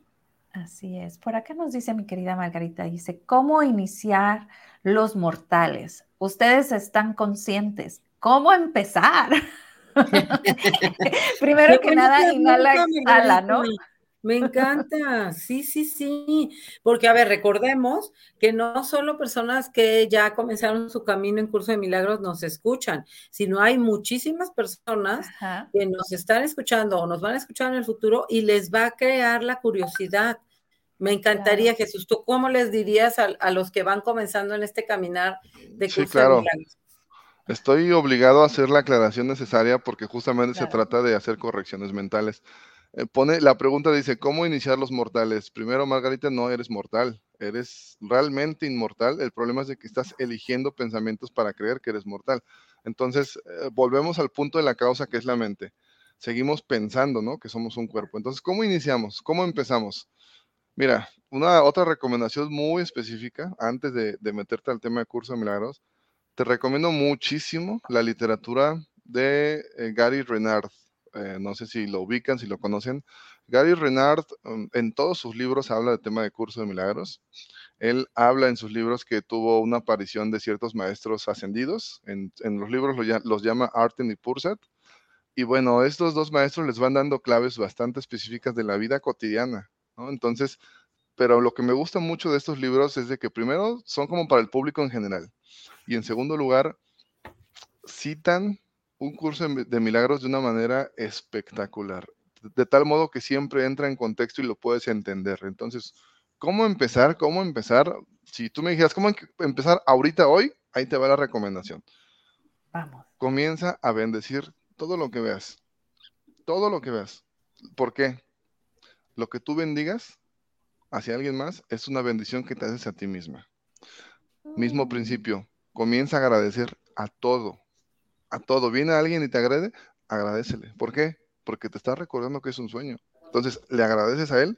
Así es. Por acá nos dice mi querida Margarita, dice, ¿cómo iniciar los mortales? Ustedes están conscientes. ¿Cómo empezar? Primero que nada, inhala, exhala, ¿no? Me encanta, sí, sí, sí, porque a ver, recordemos que no solo personas que ya comenzaron su camino en curso de milagros nos escuchan, sino hay muchísimas personas que nos están escuchando o nos van a escuchar en el futuro y les va a crear la curiosidad. Me encantaría, Jesús, ¿tú cómo les dirías a, los que van comenzando en este caminar de curso de milagros? Estoy obligado a hacer la aclaración necesaria porque justamente se trata de hacer correcciones mentales. Eh, pone, la pregunta dice, ¿cómo iniciar los mortales? Primero, Margarita, no eres mortal, eres realmente inmortal. El problema es de que estás eligiendo pensamientos para creer que eres mortal. Entonces, eh, volvemos al punto de la causa que es la mente. Seguimos pensando, ¿no? Que somos un cuerpo. Entonces, ¿cómo iniciamos? ¿Cómo empezamos? Mira, una otra recomendación muy específica antes de, meterte al tema de curso de milagros, te recomiendo muchísimo la literatura de eh, Gary Renard. Eh, no sé si lo ubican, si lo conocen. Gary Renard um, en todos sus libros habla del tema de curso de milagros. Él habla en sus libros que tuvo una aparición de ciertos maestros ascendidos. En, los libros los llama Arten y Purset. Y bueno, estos dos maestros les van dando claves bastante específicas de la vida cotidiana. Entonces, pero lo que me gusta mucho de estos libros es de que primero son como para el público en general. Y en segundo lugar, citan un curso de milagros de una manera espectacular, de tal modo que siempre entra en contexto y lo puedes entender. Entonces, ¿cómo empezar? ¿Cómo empezar? Si tú me dijeras, ¿cómo empezar ahorita, hoy? Ahí te va la recomendación. Vamos. Comienza a bendecir todo lo que veas. Todo lo que veas. ¿Por qué? Lo que tú bendigas hacia alguien más es una bendición que te haces a ti misma. Mismo mm. principio. Comienza a agradecer a todo a todo. Viene alguien y te agrede, agradecele. ¿Por qué? Porque te está recordando que es un sueño. Entonces, le agradeces a él,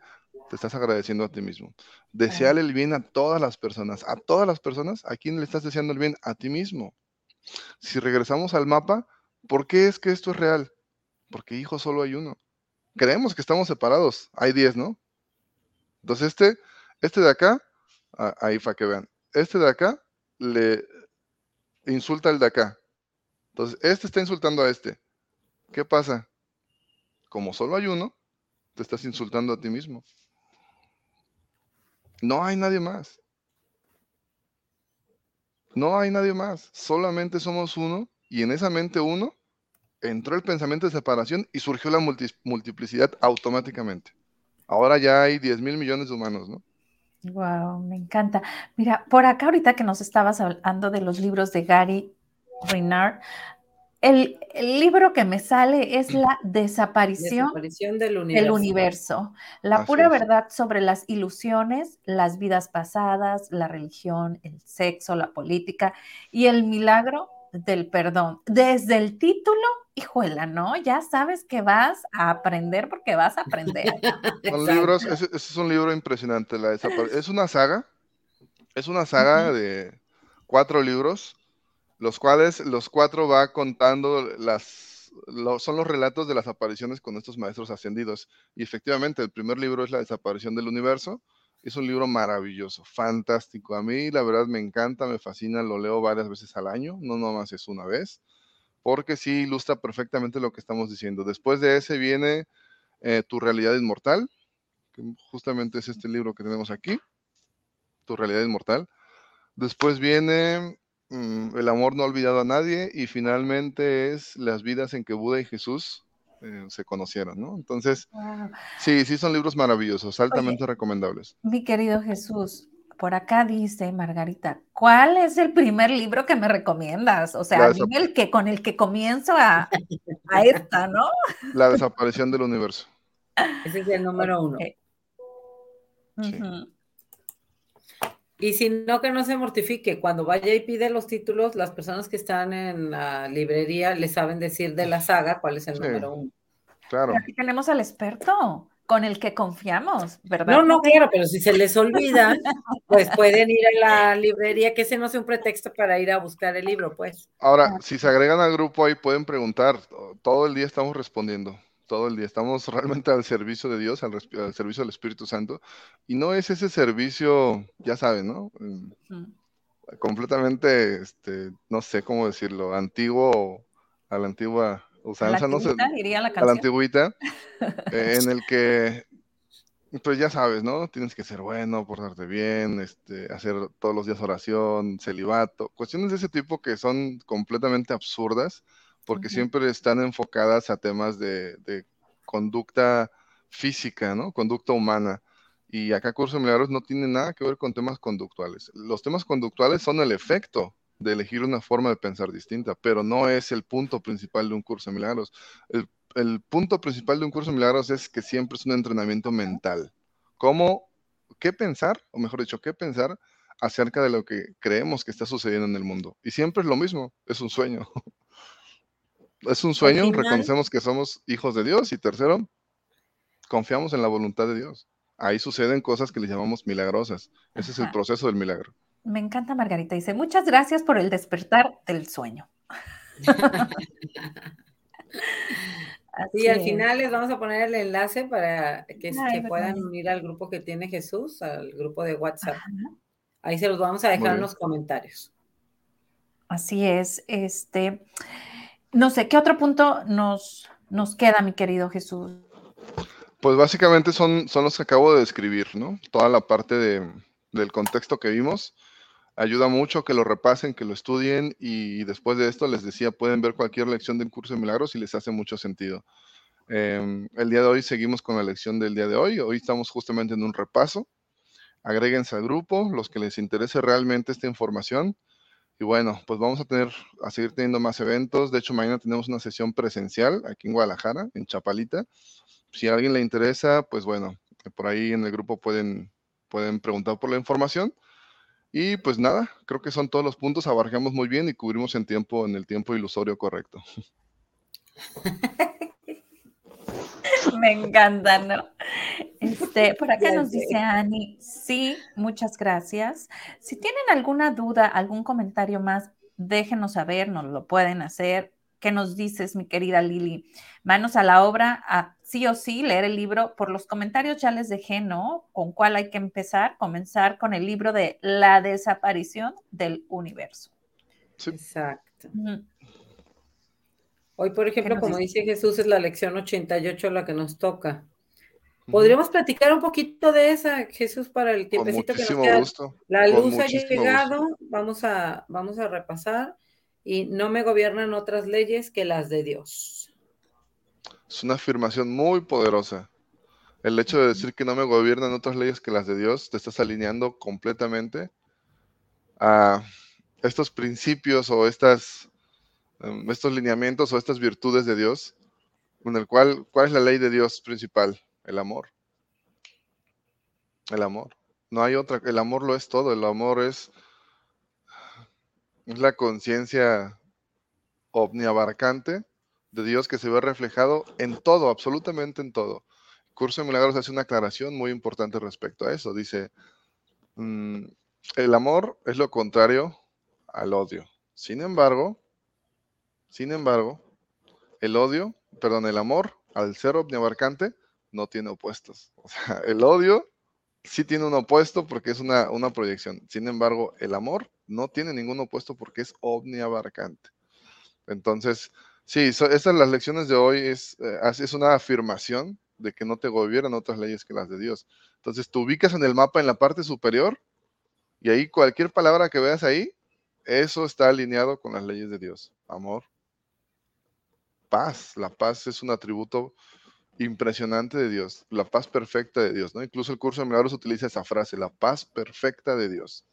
te estás agradeciendo a ti mismo. Deseale el bien a todas las personas. A todas las personas, ¿a quién le estás deseando el bien? A ti mismo. Si regresamos al mapa, ¿por qué es que esto es real? Porque hijo solo hay uno. Creemos que estamos separados. Hay diez, ¿no? Entonces, este, este de acá, ahí para que vean, este de acá le insulta al de acá. Entonces, este está insultando a este. ¿Qué pasa? Como solo hay uno, te estás insultando a ti mismo. No hay nadie más. No hay nadie más. Solamente somos uno y en esa mente uno entró el pensamiento de separación y surgió la multiplicidad automáticamente. Ahora ya hay 10 mil millones de humanos, ¿no? Wow, me encanta. Mira, por acá ahorita que nos estabas hablando de los libros de Gary Renard, el, libro que me sale es La desaparición, del universo. La pura verdad sobre las ilusiones, las vidas pasadas, la religión, el sexo, la política y el milagro del perdón. Desde el título, hijuela, ¿no? Ya sabes que vas a aprender porque vas a aprender. Son libros, ese, es un libro impresionante, la Es una saga, es una saga de cuatro libros los cuales los cuatro va contando las, son los relatos de las apariciones con estos maestros ascendidos. Y efectivamente, el primer libro es La desaparición del universo. Es un libro maravilloso, fantástico. A mí, la verdad, me encanta, me fascina, lo leo varias veces al año, no nomás es una vez, porque sí ilustra perfectamente lo que estamos diciendo. Después de ese viene eh, Tu realidad inmortal, que justamente es este libro que tenemos aquí, Tu realidad inmortal. Después viene Mm, el amor no olvidado a nadie y finalmente es las vidas en que Buda y Jesús eh, se conocieron, ¿no? Entonces, sí, sí son libros maravillosos, altamente recomendables. Mi querido Jesús, por acá dice Margarita, ¿cuál es el primer libro que me recomiendas? O sea, el que con el que comienzo a, a esta, ¿no? La desaparición del universo. Ese es el número uno. Y si no, que no se mortifique. Cuando vaya y pide los títulos, las personas que están en la librería le saben decir de la saga cuál es el número uno. Claro. aquí tenemos al experto con el que confiamos, ¿verdad? No, no, claro, pero si se les olvida, pues pueden ir a la librería, que ese no sea un pretexto para ir a buscar el libro, pues. Ahora, si se agregan al grupo ahí pueden preguntar, todo el día estamos respondiendo. todo el día. Estamos realmente al servicio de Dios, al, servicio del Espíritu Santo. Y no es ese servicio, ya saben, ¿no? Completamente, este, no sé cómo decirlo, antiguo, a la antigua usanza, no sé. A la antigüita, eh, en el que pues ya sabes, ¿no? Tienes que ser bueno, portarte bien, este, hacer todos los días oración, celibato, cuestiones de ese tipo que son completamente absurdas porque siempre están enfocadas a temas de, conducta física, ¿no? Conducta humana. Y acá Curso de Milagros no tiene nada que ver con temas conductuales. Los temas conductuales son el efecto de elegir una forma de pensar distinta, pero no es el punto principal de un curso de milagros. El, el punto principal de un curso de milagros es que siempre es un entrenamiento mental. ¿Cómo, qué pensar, o mejor dicho, qué pensar acerca de lo que creemos que está sucediendo en el mundo? Y siempre es lo mismo, es un sueño. es un sueño, reconocemos que somos hijos de Dios y tercero, confiamos en la voluntad de Dios. Ahí suceden cosas que le llamamos milagrosas. Ese es el proceso del milagro. Me encanta Margarita. Dice, muchas gracias por el despertar del sueño. y al final les vamos a poner el enlace para que, puedan unir al grupo que tiene Jesús, al grupo de WhatsApp. Ahí se los vamos a dejar en los comentarios. Así es. Este, no sé, ¿qué otro punto nos, nos queda, mi querido Jesús? Pues básicamente son, son los que acabo de describir, ¿no? Toda la parte de, del contexto que vimos. Ayuda mucho que lo repasen, que lo estudien y después de esto les decía, pueden ver cualquier lección del curso de milagros y les hace mucho sentido. Em, el día de hoy seguimos con la lección del día de hoy. Hoy estamos justamente en un repaso. Agréguense al grupo, los que les interese realmente esta información. Y bueno, pues vamos a tener, a seguir teniendo más eventos. De hecho, mañana tenemos una sesión presencial aquí en Guadalajara, en Chapalita. Si a alguien le interesa, pues bueno, por ahí en el grupo pueden, pueden preguntar por la información. Y pues nada, creo que son todos los puntos, abarcamos muy bien y cubrimos en tiempo, en el tiempo ilusorio correcto. Me encanta, ¿no? Este, por acá nos dice Ani, sí, muchas gracias. Si tienen alguna duda, algún comentario más, déjenos saber, nos lo pueden hacer. ¿Qué nos dices, mi querida Lili? Manos a la obra, a, sí o sí, leer el libro. Por los comentarios ya les dejé, ¿no? ¿Con cuál hay que empezar? Comenzar con el libro de La desaparición del universo. Exacto. Hoy, por ejemplo, como dice Jesús, es la lección 88 la que nos toca. ¿Podríamos platicar un poquito de esa, Jesús, para el tiempecito que nos queda? Gusto. La luz ha llegado, vamos a, vamos a repasar, y no me gobiernan otras leyes que las de Dios. Es una afirmación muy poderosa. El hecho de decir que no me gobiernan otras leyes que las de Dios, te estás alineando completamente a estos principios o estas Em, estos lineamientos o estas virtudes de Dios, en el cual, ¿cuál es la ley de Dios principal? El amor. El amor. No hay otra, el amor lo es todo, el amor es, es la conciencia omniabarcante de Dios que se ve reflejado en todo, absolutamente en todo. El curso de milagros hace una aclaración muy importante respecto a eso. Dice, mm, el amor es lo contrario al odio. Sin embargo, sin embargo, el odio, perdón, el amor al ser omniabarcante no tiene opuestos. O sea, el odio sí tiene un opuesto porque es una, proyección. Sin embargo, el amor no tiene ningún opuesto porque es omniabarcante. Entonces, sí, estas las lecciones de hoy es, eh, es una afirmación de que no te gobiernan otras leyes que las de Dios. Entonces, tú ubicas en el mapa en la parte superior y ahí cualquier palabra que veas ahí, eso está alineado con las leyes de Dios. Amor, paz. La paz es un atributo impresionante de Dios, la paz perfecta de Dios, ¿no? Incluso el curso de milagros utiliza esa frase, la paz perfecta de Dios,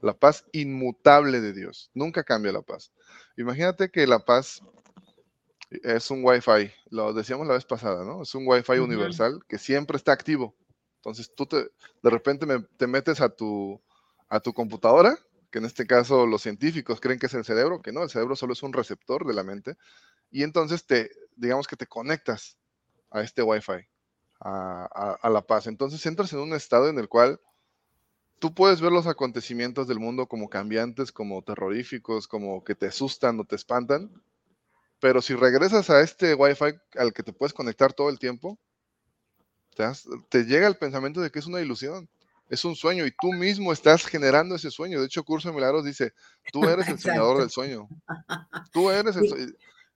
la paz inmutable de Dios, nunca cambia la paz. Imagínate que la paz es un Wi-Fi, lo decíamos la vez pasada, ¿no? Es un Wi-Fi universal que siempre está activo. Entonces tú te, de repente te metes a tu, a tu computadora, que en este caso los científicos creen que es el cerebro, que no, el cerebro solo es un receptor de la mente, y entonces te, digamos que te conectas a este Wi-Fi, a, la paz. Entonces entras en un estado en el cual tú puedes ver los acontecimientos del mundo como cambiantes, como terroríficos, como que te asustan o te espantan, Pero si regresas a este Wi-Fi al que te puedes conectar todo el tiempo, te, llega el pensamiento de que es una ilusión, es un sueño y tú mismo estás generando ese sueño. De hecho, Curso de Milagros dice, tú eres el soñador del sueño. Tú eres el sueño.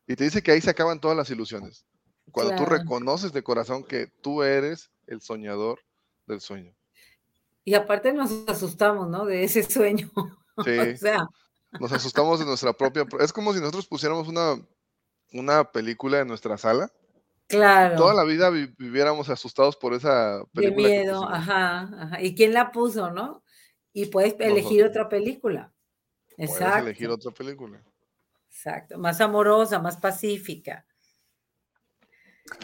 Y te dice que ahí se acaban todas las ilusiones. Cuando tú reconoces de corazón que tú eres el soñador del sueño. Y aparte nos asustamos, ¿no? De ese sueño. Sí. o sea. Nos asustamos de nuestra propia. Es como si nosotros pusiéramos una, una película en nuestra sala. Claro. Toda la vida viviéramos asustados por esa película. De miedo, ajá, ajá. ¿Y quién la puso, no? Y puedes elegir otra película. Exacto. Puedes elegir otra película. Exacto. Más amorosa, más pacífica.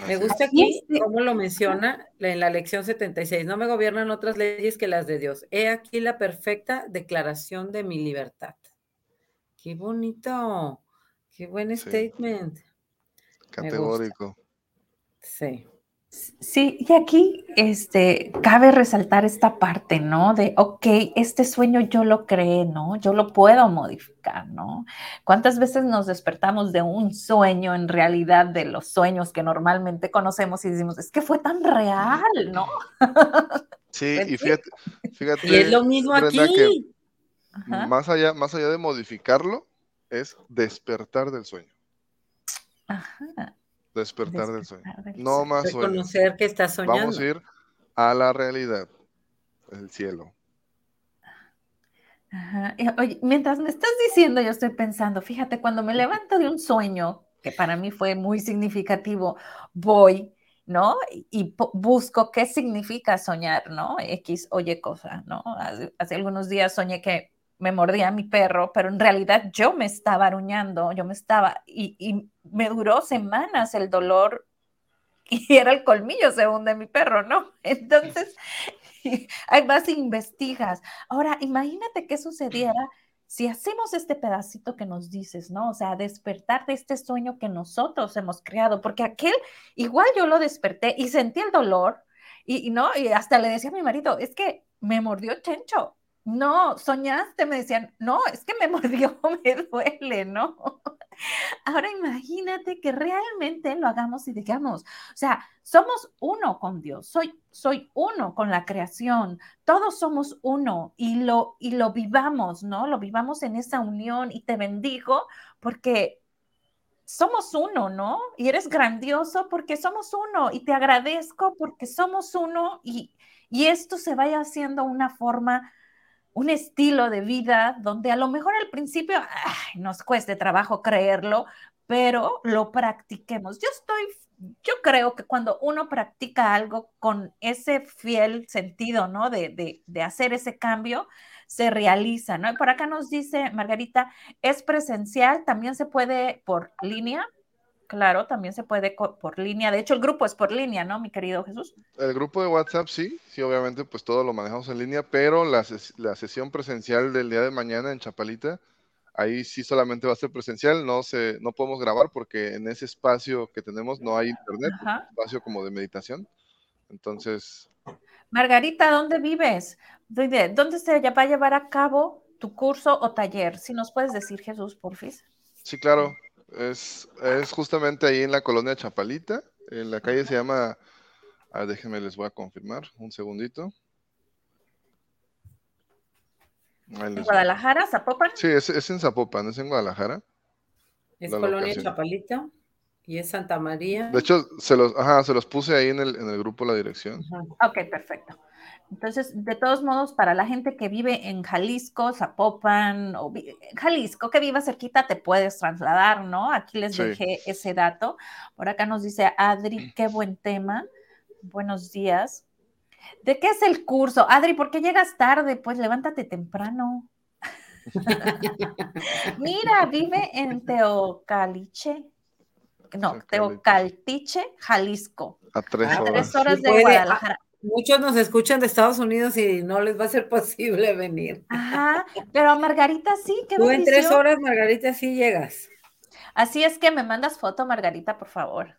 Me gusta aquí cómo lo menciona en la lección 76. No me gobiernan otras leyes que las de Dios. He aquí la perfecta declaración de mi libertad. Qué bonito. Qué buen statement. Categórico. Sí. Sí, y aquí este, cabe resaltar esta parte, ¿no? De, ok, este sueño yo lo creé, ¿no? Yo lo puedo modificar, ¿no? ¿Cuántas veces nos despertamos de un sueño en realidad de los sueños que normalmente conocemos y decimos, es que fue tan real, ¿no? Sí, y fíjate, fíjate. Y es lo mismo aquí. más allá, más allá de modificarlo, es despertar del sueño. Ajá. Despertar, del sueño. no más Reconocer que estás soñando. Vamos a ir a la realidad, el cielo. Ajá. Oye, mientras me estás diciendo, yo estoy pensando, fíjate, cuando me levanto de un sueño, que para mí fue muy significativo, voy, ¿no? Y busco qué significa soñar, ¿no? X, oye, cosa, ¿no? hace algunos días soñé que me mordía mi perro, pero en realidad yo me estaba aruñando, yo me estaba, y, me duró semanas el dolor y era el colmillo según de mi perro, ¿no? Entonces, hay más investigas. Ahora, imagínate qué sucediera si hacemos este pedacito que nos dices, ¿no? O sea, despertar de este sueño que nosotros hemos creado, porque aquel, igual yo lo desperté y sentí el dolor, y, no, y hasta le decía a mi marido, es que me mordió Chencho, no, soñaste, me decían, no, es que me mordió, me duele, ¿no? Ahora imagínate que realmente lo hagamos y digamos, o sea, somos uno con Dios, soy, soy uno con la creación, todos somos uno y lo, y lo vivamos, ¿no? Lo vivamos en esa unión y te bendigo porque somos uno, ¿no? Y eres grandioso porque somos uno y te agradezco porque somos uno y, y esto se vaya haciendo una forma un estilo de vida donde a lo mejor al principio nos cueste trabajo creerlo, pero lo practiquemos. Yo estoy, yo creo que cuando uno practica algo con ese fiel sentido, ¿no? De, de hacer ese cambio, se realiza, ¿no? Y por acá nos dice Margarita, es presencial, también se puede por línea. Claro, también se puede por línea. De hecho, el grupo es por línea, ¿no, mi querido Jesús? El grupo de WhatsApp sí, sí, obviamente, pues todo lo manejamos en línea, pero la, sesión presencial del día de mañana en Chapalita, ahí sí solamente va a ser presencial, no se, no podemos grabar porque en ese espacio que tenemos no hay internet, un espacio como de meditación. Entonces. Margarita, ¿dónde vives? ¿Dónde se va a llevar a cabo tu curso o taller? Si nos puedes decir, Jesús, porfis. Sí, claro. Es, es justamente ahí en la colonia Chapalita. En la calle se llama. Ah, déjenme, les voy a confirmar. Un segundito. ¿En Guadalajara, Zapopan? Sí, es, es, en Zapopan, es en Guadalajara. Es Colonia Chapalita y es Santa María. De hecho, se los, ajá, se los puse ahí en el, en el grupo la dirección. Ok, perfecto. Entonces, de todos modos, para la gente que vive en Jalisco, Zapopan, o Jalisco, que viva cerquita, te puedes trasladar, ¿no? Aquí les dejé ese dato. Por acá nos dice Adri, qué buen tema. Buenos días. ¿De qué es el curso? Adri, ¿por qué llegas tarde? Pues levántate temprano. Mira, vive en Teocaliche. No, Teocaltiche, Jalisco. A tres horas. A tres horas de Guadalajara. Muchos nos escuchan de Estados Unidos y no les va a ser posible venir. Ajá, pero Margarita sí, qué Tú en tres horas, Margarita, sí llegas. Así es que me mandas foto, Margarita, por favor.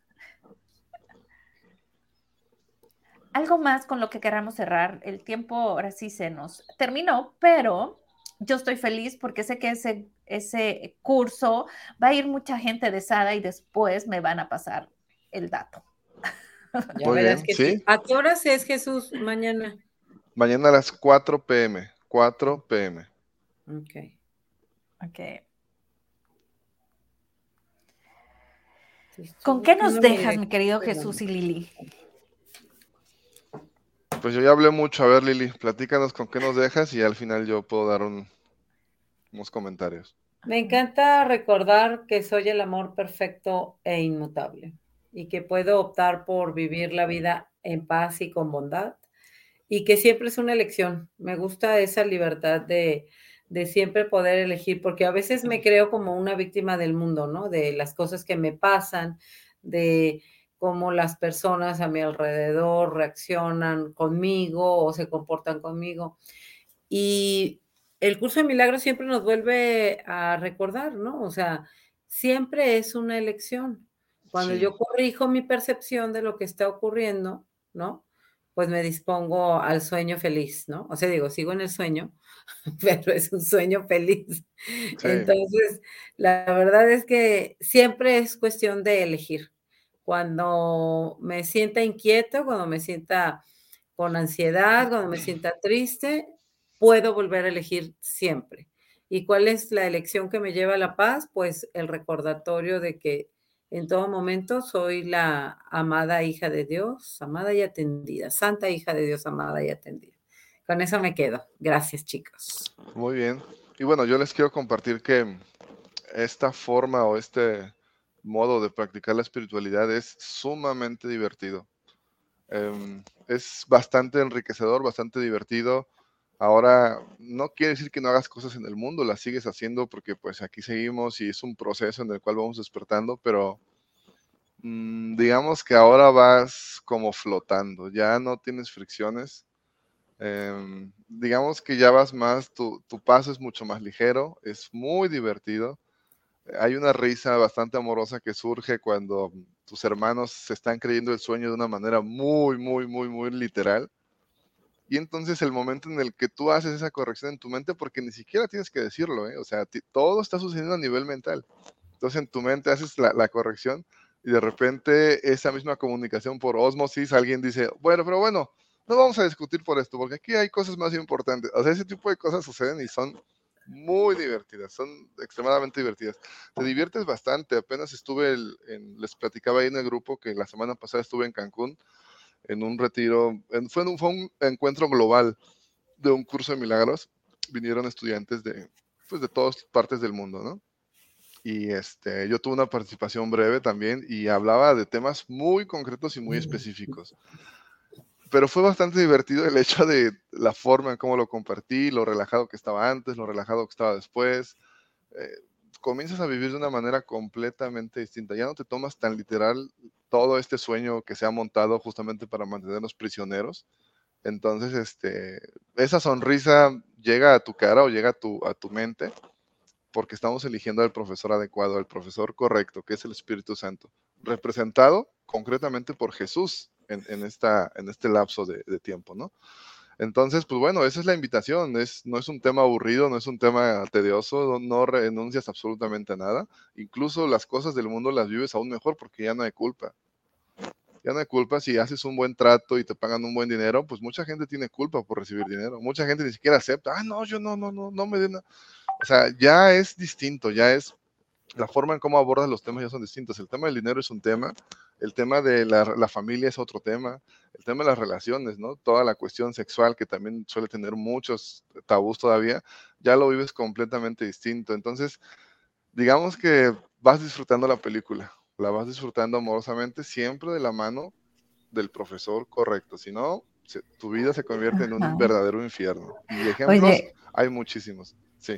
Algo más con lo que queramos cerrar. El tiempo ahora sí se nos terminó, pero yo estoy feliz porque sé que ese, ese curso va a ir mucha gente de Sada y después me van a pasar el dato. ¿A qué horas es Jesús mañana? Mañana a las 4 pm. 4 pm. Ok. Ok. ¿Con qué nos dejas, mi querido Jesús y Lili? Pues yo ya hablé mucho. A ver, Lili, platícanos con qué nos dejas y al final yo puedo dar unos comentarios. Me encanta recordar que soy el amor perfecto e inmutable y que puedo optar por vivir la vida en paz y con bondad y que siempre es una elección. Me gusta esa libertad de, de siempre poder elegir, porque a veces me creo como una víctima del mundo, ¿no? De las cosas que me pasan, de cómo las personas a mi alrededor reaccionan conmigo o se comportan conmigo. Y el curso de milagros siempre nos vuelve a recordar, ¿no? O sea, siempre es una elección. Cuando yo corrijo mi percepción de lo que está ocurriendo, ¿no? Pues me dispongo al sueño feliz, ¿no? O sea, digo, sigo en el sueño, pero es un sueño feliz. Entonces, la verdad es que siempre es cuestión de elegir. Cuando me sienta inquieto, cuando me sienta con ansiedad, cuando me sienta triste, puedo volver a elegir siempre. ¿Y cuál es la elección que me lleva a la paz? Pues el recordatorio de que en todo momento soy la amada hija de Dios, amada y atendida, santa hija de Dios, amada y atendida. Con eso me quedo. Gracias, chicos. Muy bien. Y bueno, yo les quiero compartir que esta forma o este modo de practicar la espiritualidad es sumamente divertido. Em, es bastante enriquecedor, bastante divertido. Ahora, no quiere decir que no hagas cosas en el mundo, las sigues haciendo porque pues aquí seguimos y es un proceso en el cual vamos despertando, pero mm, digamos que ahora vas como flotando, ya no tienes fricciones. Em, digamos que ya vas más, tu, tu paso es mucho más ligero, es muy divertido. Hay una risa bastante amorosa que surge cuando tus hermanos se están creyendo el sueño de una manera muy, muy, muy, muy literal y entonces el momento en el que tú haces esa corrección en tu mente, porque ni siquiera tienes que decirlo, ¿eh? o sea, todo está sucediendo a nivel mental. Entonces en tu mente haces la, corrección y de repente esa misma comunicación por osmosis, alguien dice, bueno, pero bueno, no vamos a discutir por esto, porque aquí hay cosas más importantes. O sea, ese tipo de cosas suceden y son muy divertidas, son extremadamente divertidas. Te diviertes bastante. Apenas estuve, les platicaba ahí en el grupo que la semana pasada estuve en Cancún en un retiro, fue, un, fue un encuentro global de un curso de milagros. Vinieron estudiantes de, pues, de todas partes del mundo, ¿no? Y este, yo tuve una participación breve también y hablaba de temas muy concretos y muy específicos. Pero fue bastante divertido el hecho de la forma en cómo lo compartí, lo relajado que estaba antes, lo relajado que estaba después. Eh, comienzas a vivir de una manera completamente distinta. Ya no te tomas tan literal todo este sueño que se ha montado justamente para mantenernos prisioneros. Entonces, este, esa sonrisa llega a tu cara o llega a tu, a tu mente porque estamos eligiendo al profesor adecuado, al profesor correcto, que es el Espíritu Santo, representado concretamente por Jesús en, esta, en este lapso de tiempo, ¿no? Entonces, pues bueno, esa es la invitación. Es, no es un tema aburrido, no es un tema tedioso, no, renuncias absolutamente a nada. Incluso las cosas del mundo las vives aún mejor porque ya no hay culpa. Ya no hay culpa si haces un buen trato y te pagan un buen dinero, pues mucha gente tiene culpa por recibir dinero. Mucha gente ni siquiera acepta, ah, no, yo no, no, no, no me den. O sea, ya es distinto, ya es la forma en cómo abordas los temas ya son distintos. El tema del dinero es un tema, el tema de la, familia es otro tema, el tema de las relaciones, ¿no? Toda la cuestión sexual que también suele tener muchos tabús todavía, ya lo vives completamente distinto. Entonces, digamos que vas disfrutando la película, la vas disfrutando amorosamente, siempre de la mano del profesor correcto. Si no, tu vida se convierte en un verdadero infierno. Y ejemplos hay muchísimos.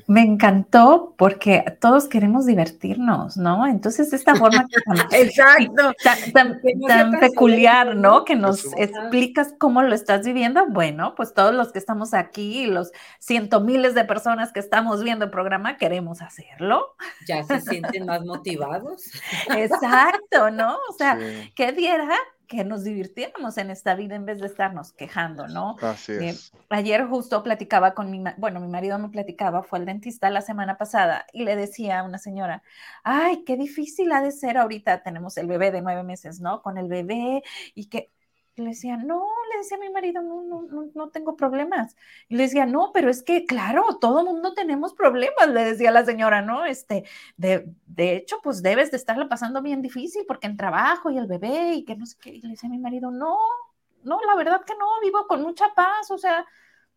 Me encantó porque todos queremos divertirnos, ¿no? Entonces, esta forma Exacto. tan, peculiar, ¿no? Que nos explicas cómo lo estás viviendo. Bueno, pues todos los que estamos aquí, los ciento miles de personas que estamos viendo el programa, queremos hacerlo. Ya se sienten más motivados. Exacto, ¿no? O sea, ¿qué diera que nos divirtiéramos en esta vida en vez de estarnos quejando, ¿no? Así eh, es. ayer justo platicaba con mi, bueno, mi marido me platicaba, fue al dentista la semana pasada y le decía a una señora, ay, qué difícil ha de ser ahorita, tenemos el bebé de nueve meses, ¿no? Con el bebé y que le decía, no, le decía a mi marido, no, no, no, tengo problemas. Y le decía, no, pero es que, claro, todo mundo tenemos problemas, le decía la señora, ¿no? Este, de, de hecho, pues debes de estarla pasando bien difícil porque en trabajo y el bebé y que no sé qué. Y le decía a mi marido, no, no, la verdad que no, vivo con mucha paz, o sea,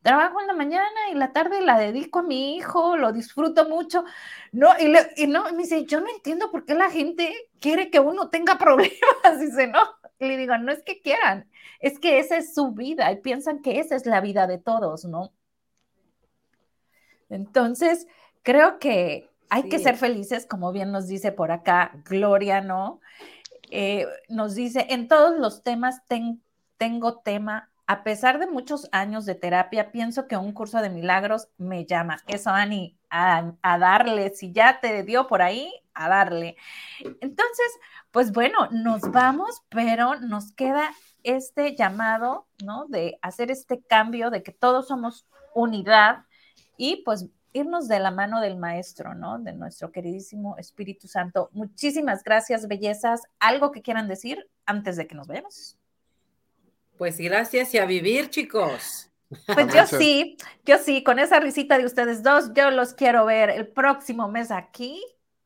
trabajo en la mañana y la tarde la dedico a mi hijo, lo disfruto mucho. No, y, y no, me dice, yo no entiendo por qué la gente quiere que uno tenga problemas. Dice, no, y le digo, no es que quieran, es que esa es su vida y piensan que esa es la vida de todos, ¿no? Entonces, creo que hay que ser felices, como bien nos dice por acá Gloria, ¿no? Eh, nos dice, en todos los temas tengo tema, a pesar de muchos años de terapia, pienso que un curso de milagros me llama. Eso, Ani, a, a darle, si ya te dio por ahí, a darle. Entonces, pues bueno, nos vamos, pero nos queda este llamado, ¿no? De hacer este cambio, de que todos somos unidad y pues irnos de la mano del Maestro, ¿no? De nuestro queridísimo Espíritu Santo. Muchísimas gracias, bellezas. ¿Algo que quieran decir antes de que nos veamos? Pues gracias y a vivir, chicos. Pues yo sí, yo sí, con esa risita de ustedes dos, yo los quiero ver el próximo mes aquí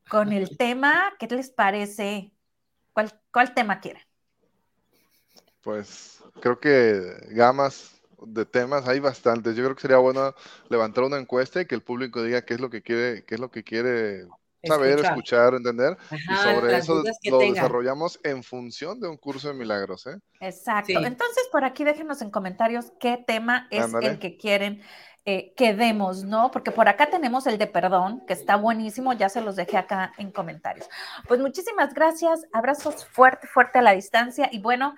con el tema, ¿qué les parece? ¿Cuál, cuál tema quieren? Pues creo que gamas de temas hay bastantes. Yo creo que sería bueno levantar una encuesta y que el público diga qué es lo que quiere, qué es lo que quiere saber, escuchar, entender. y sobre eso lo desarrollamos en función de un curso de milagros. ¿eh? Exacto. Entonces, por aquí déjenos en comentarios qué tema es el que quieren eh, que demos, ¿no? Porque por acá tenemos el de perdón, que está buenísimo, ya se los dejé acá en comentarios. Pues muchísimas gracias, abrazos fuerte, fuerte a la distancia y bueno,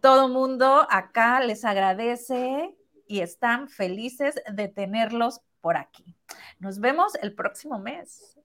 todo mundo acá les agradece y están felices de tenerlos por aquí. Nos vemos el próximo mes.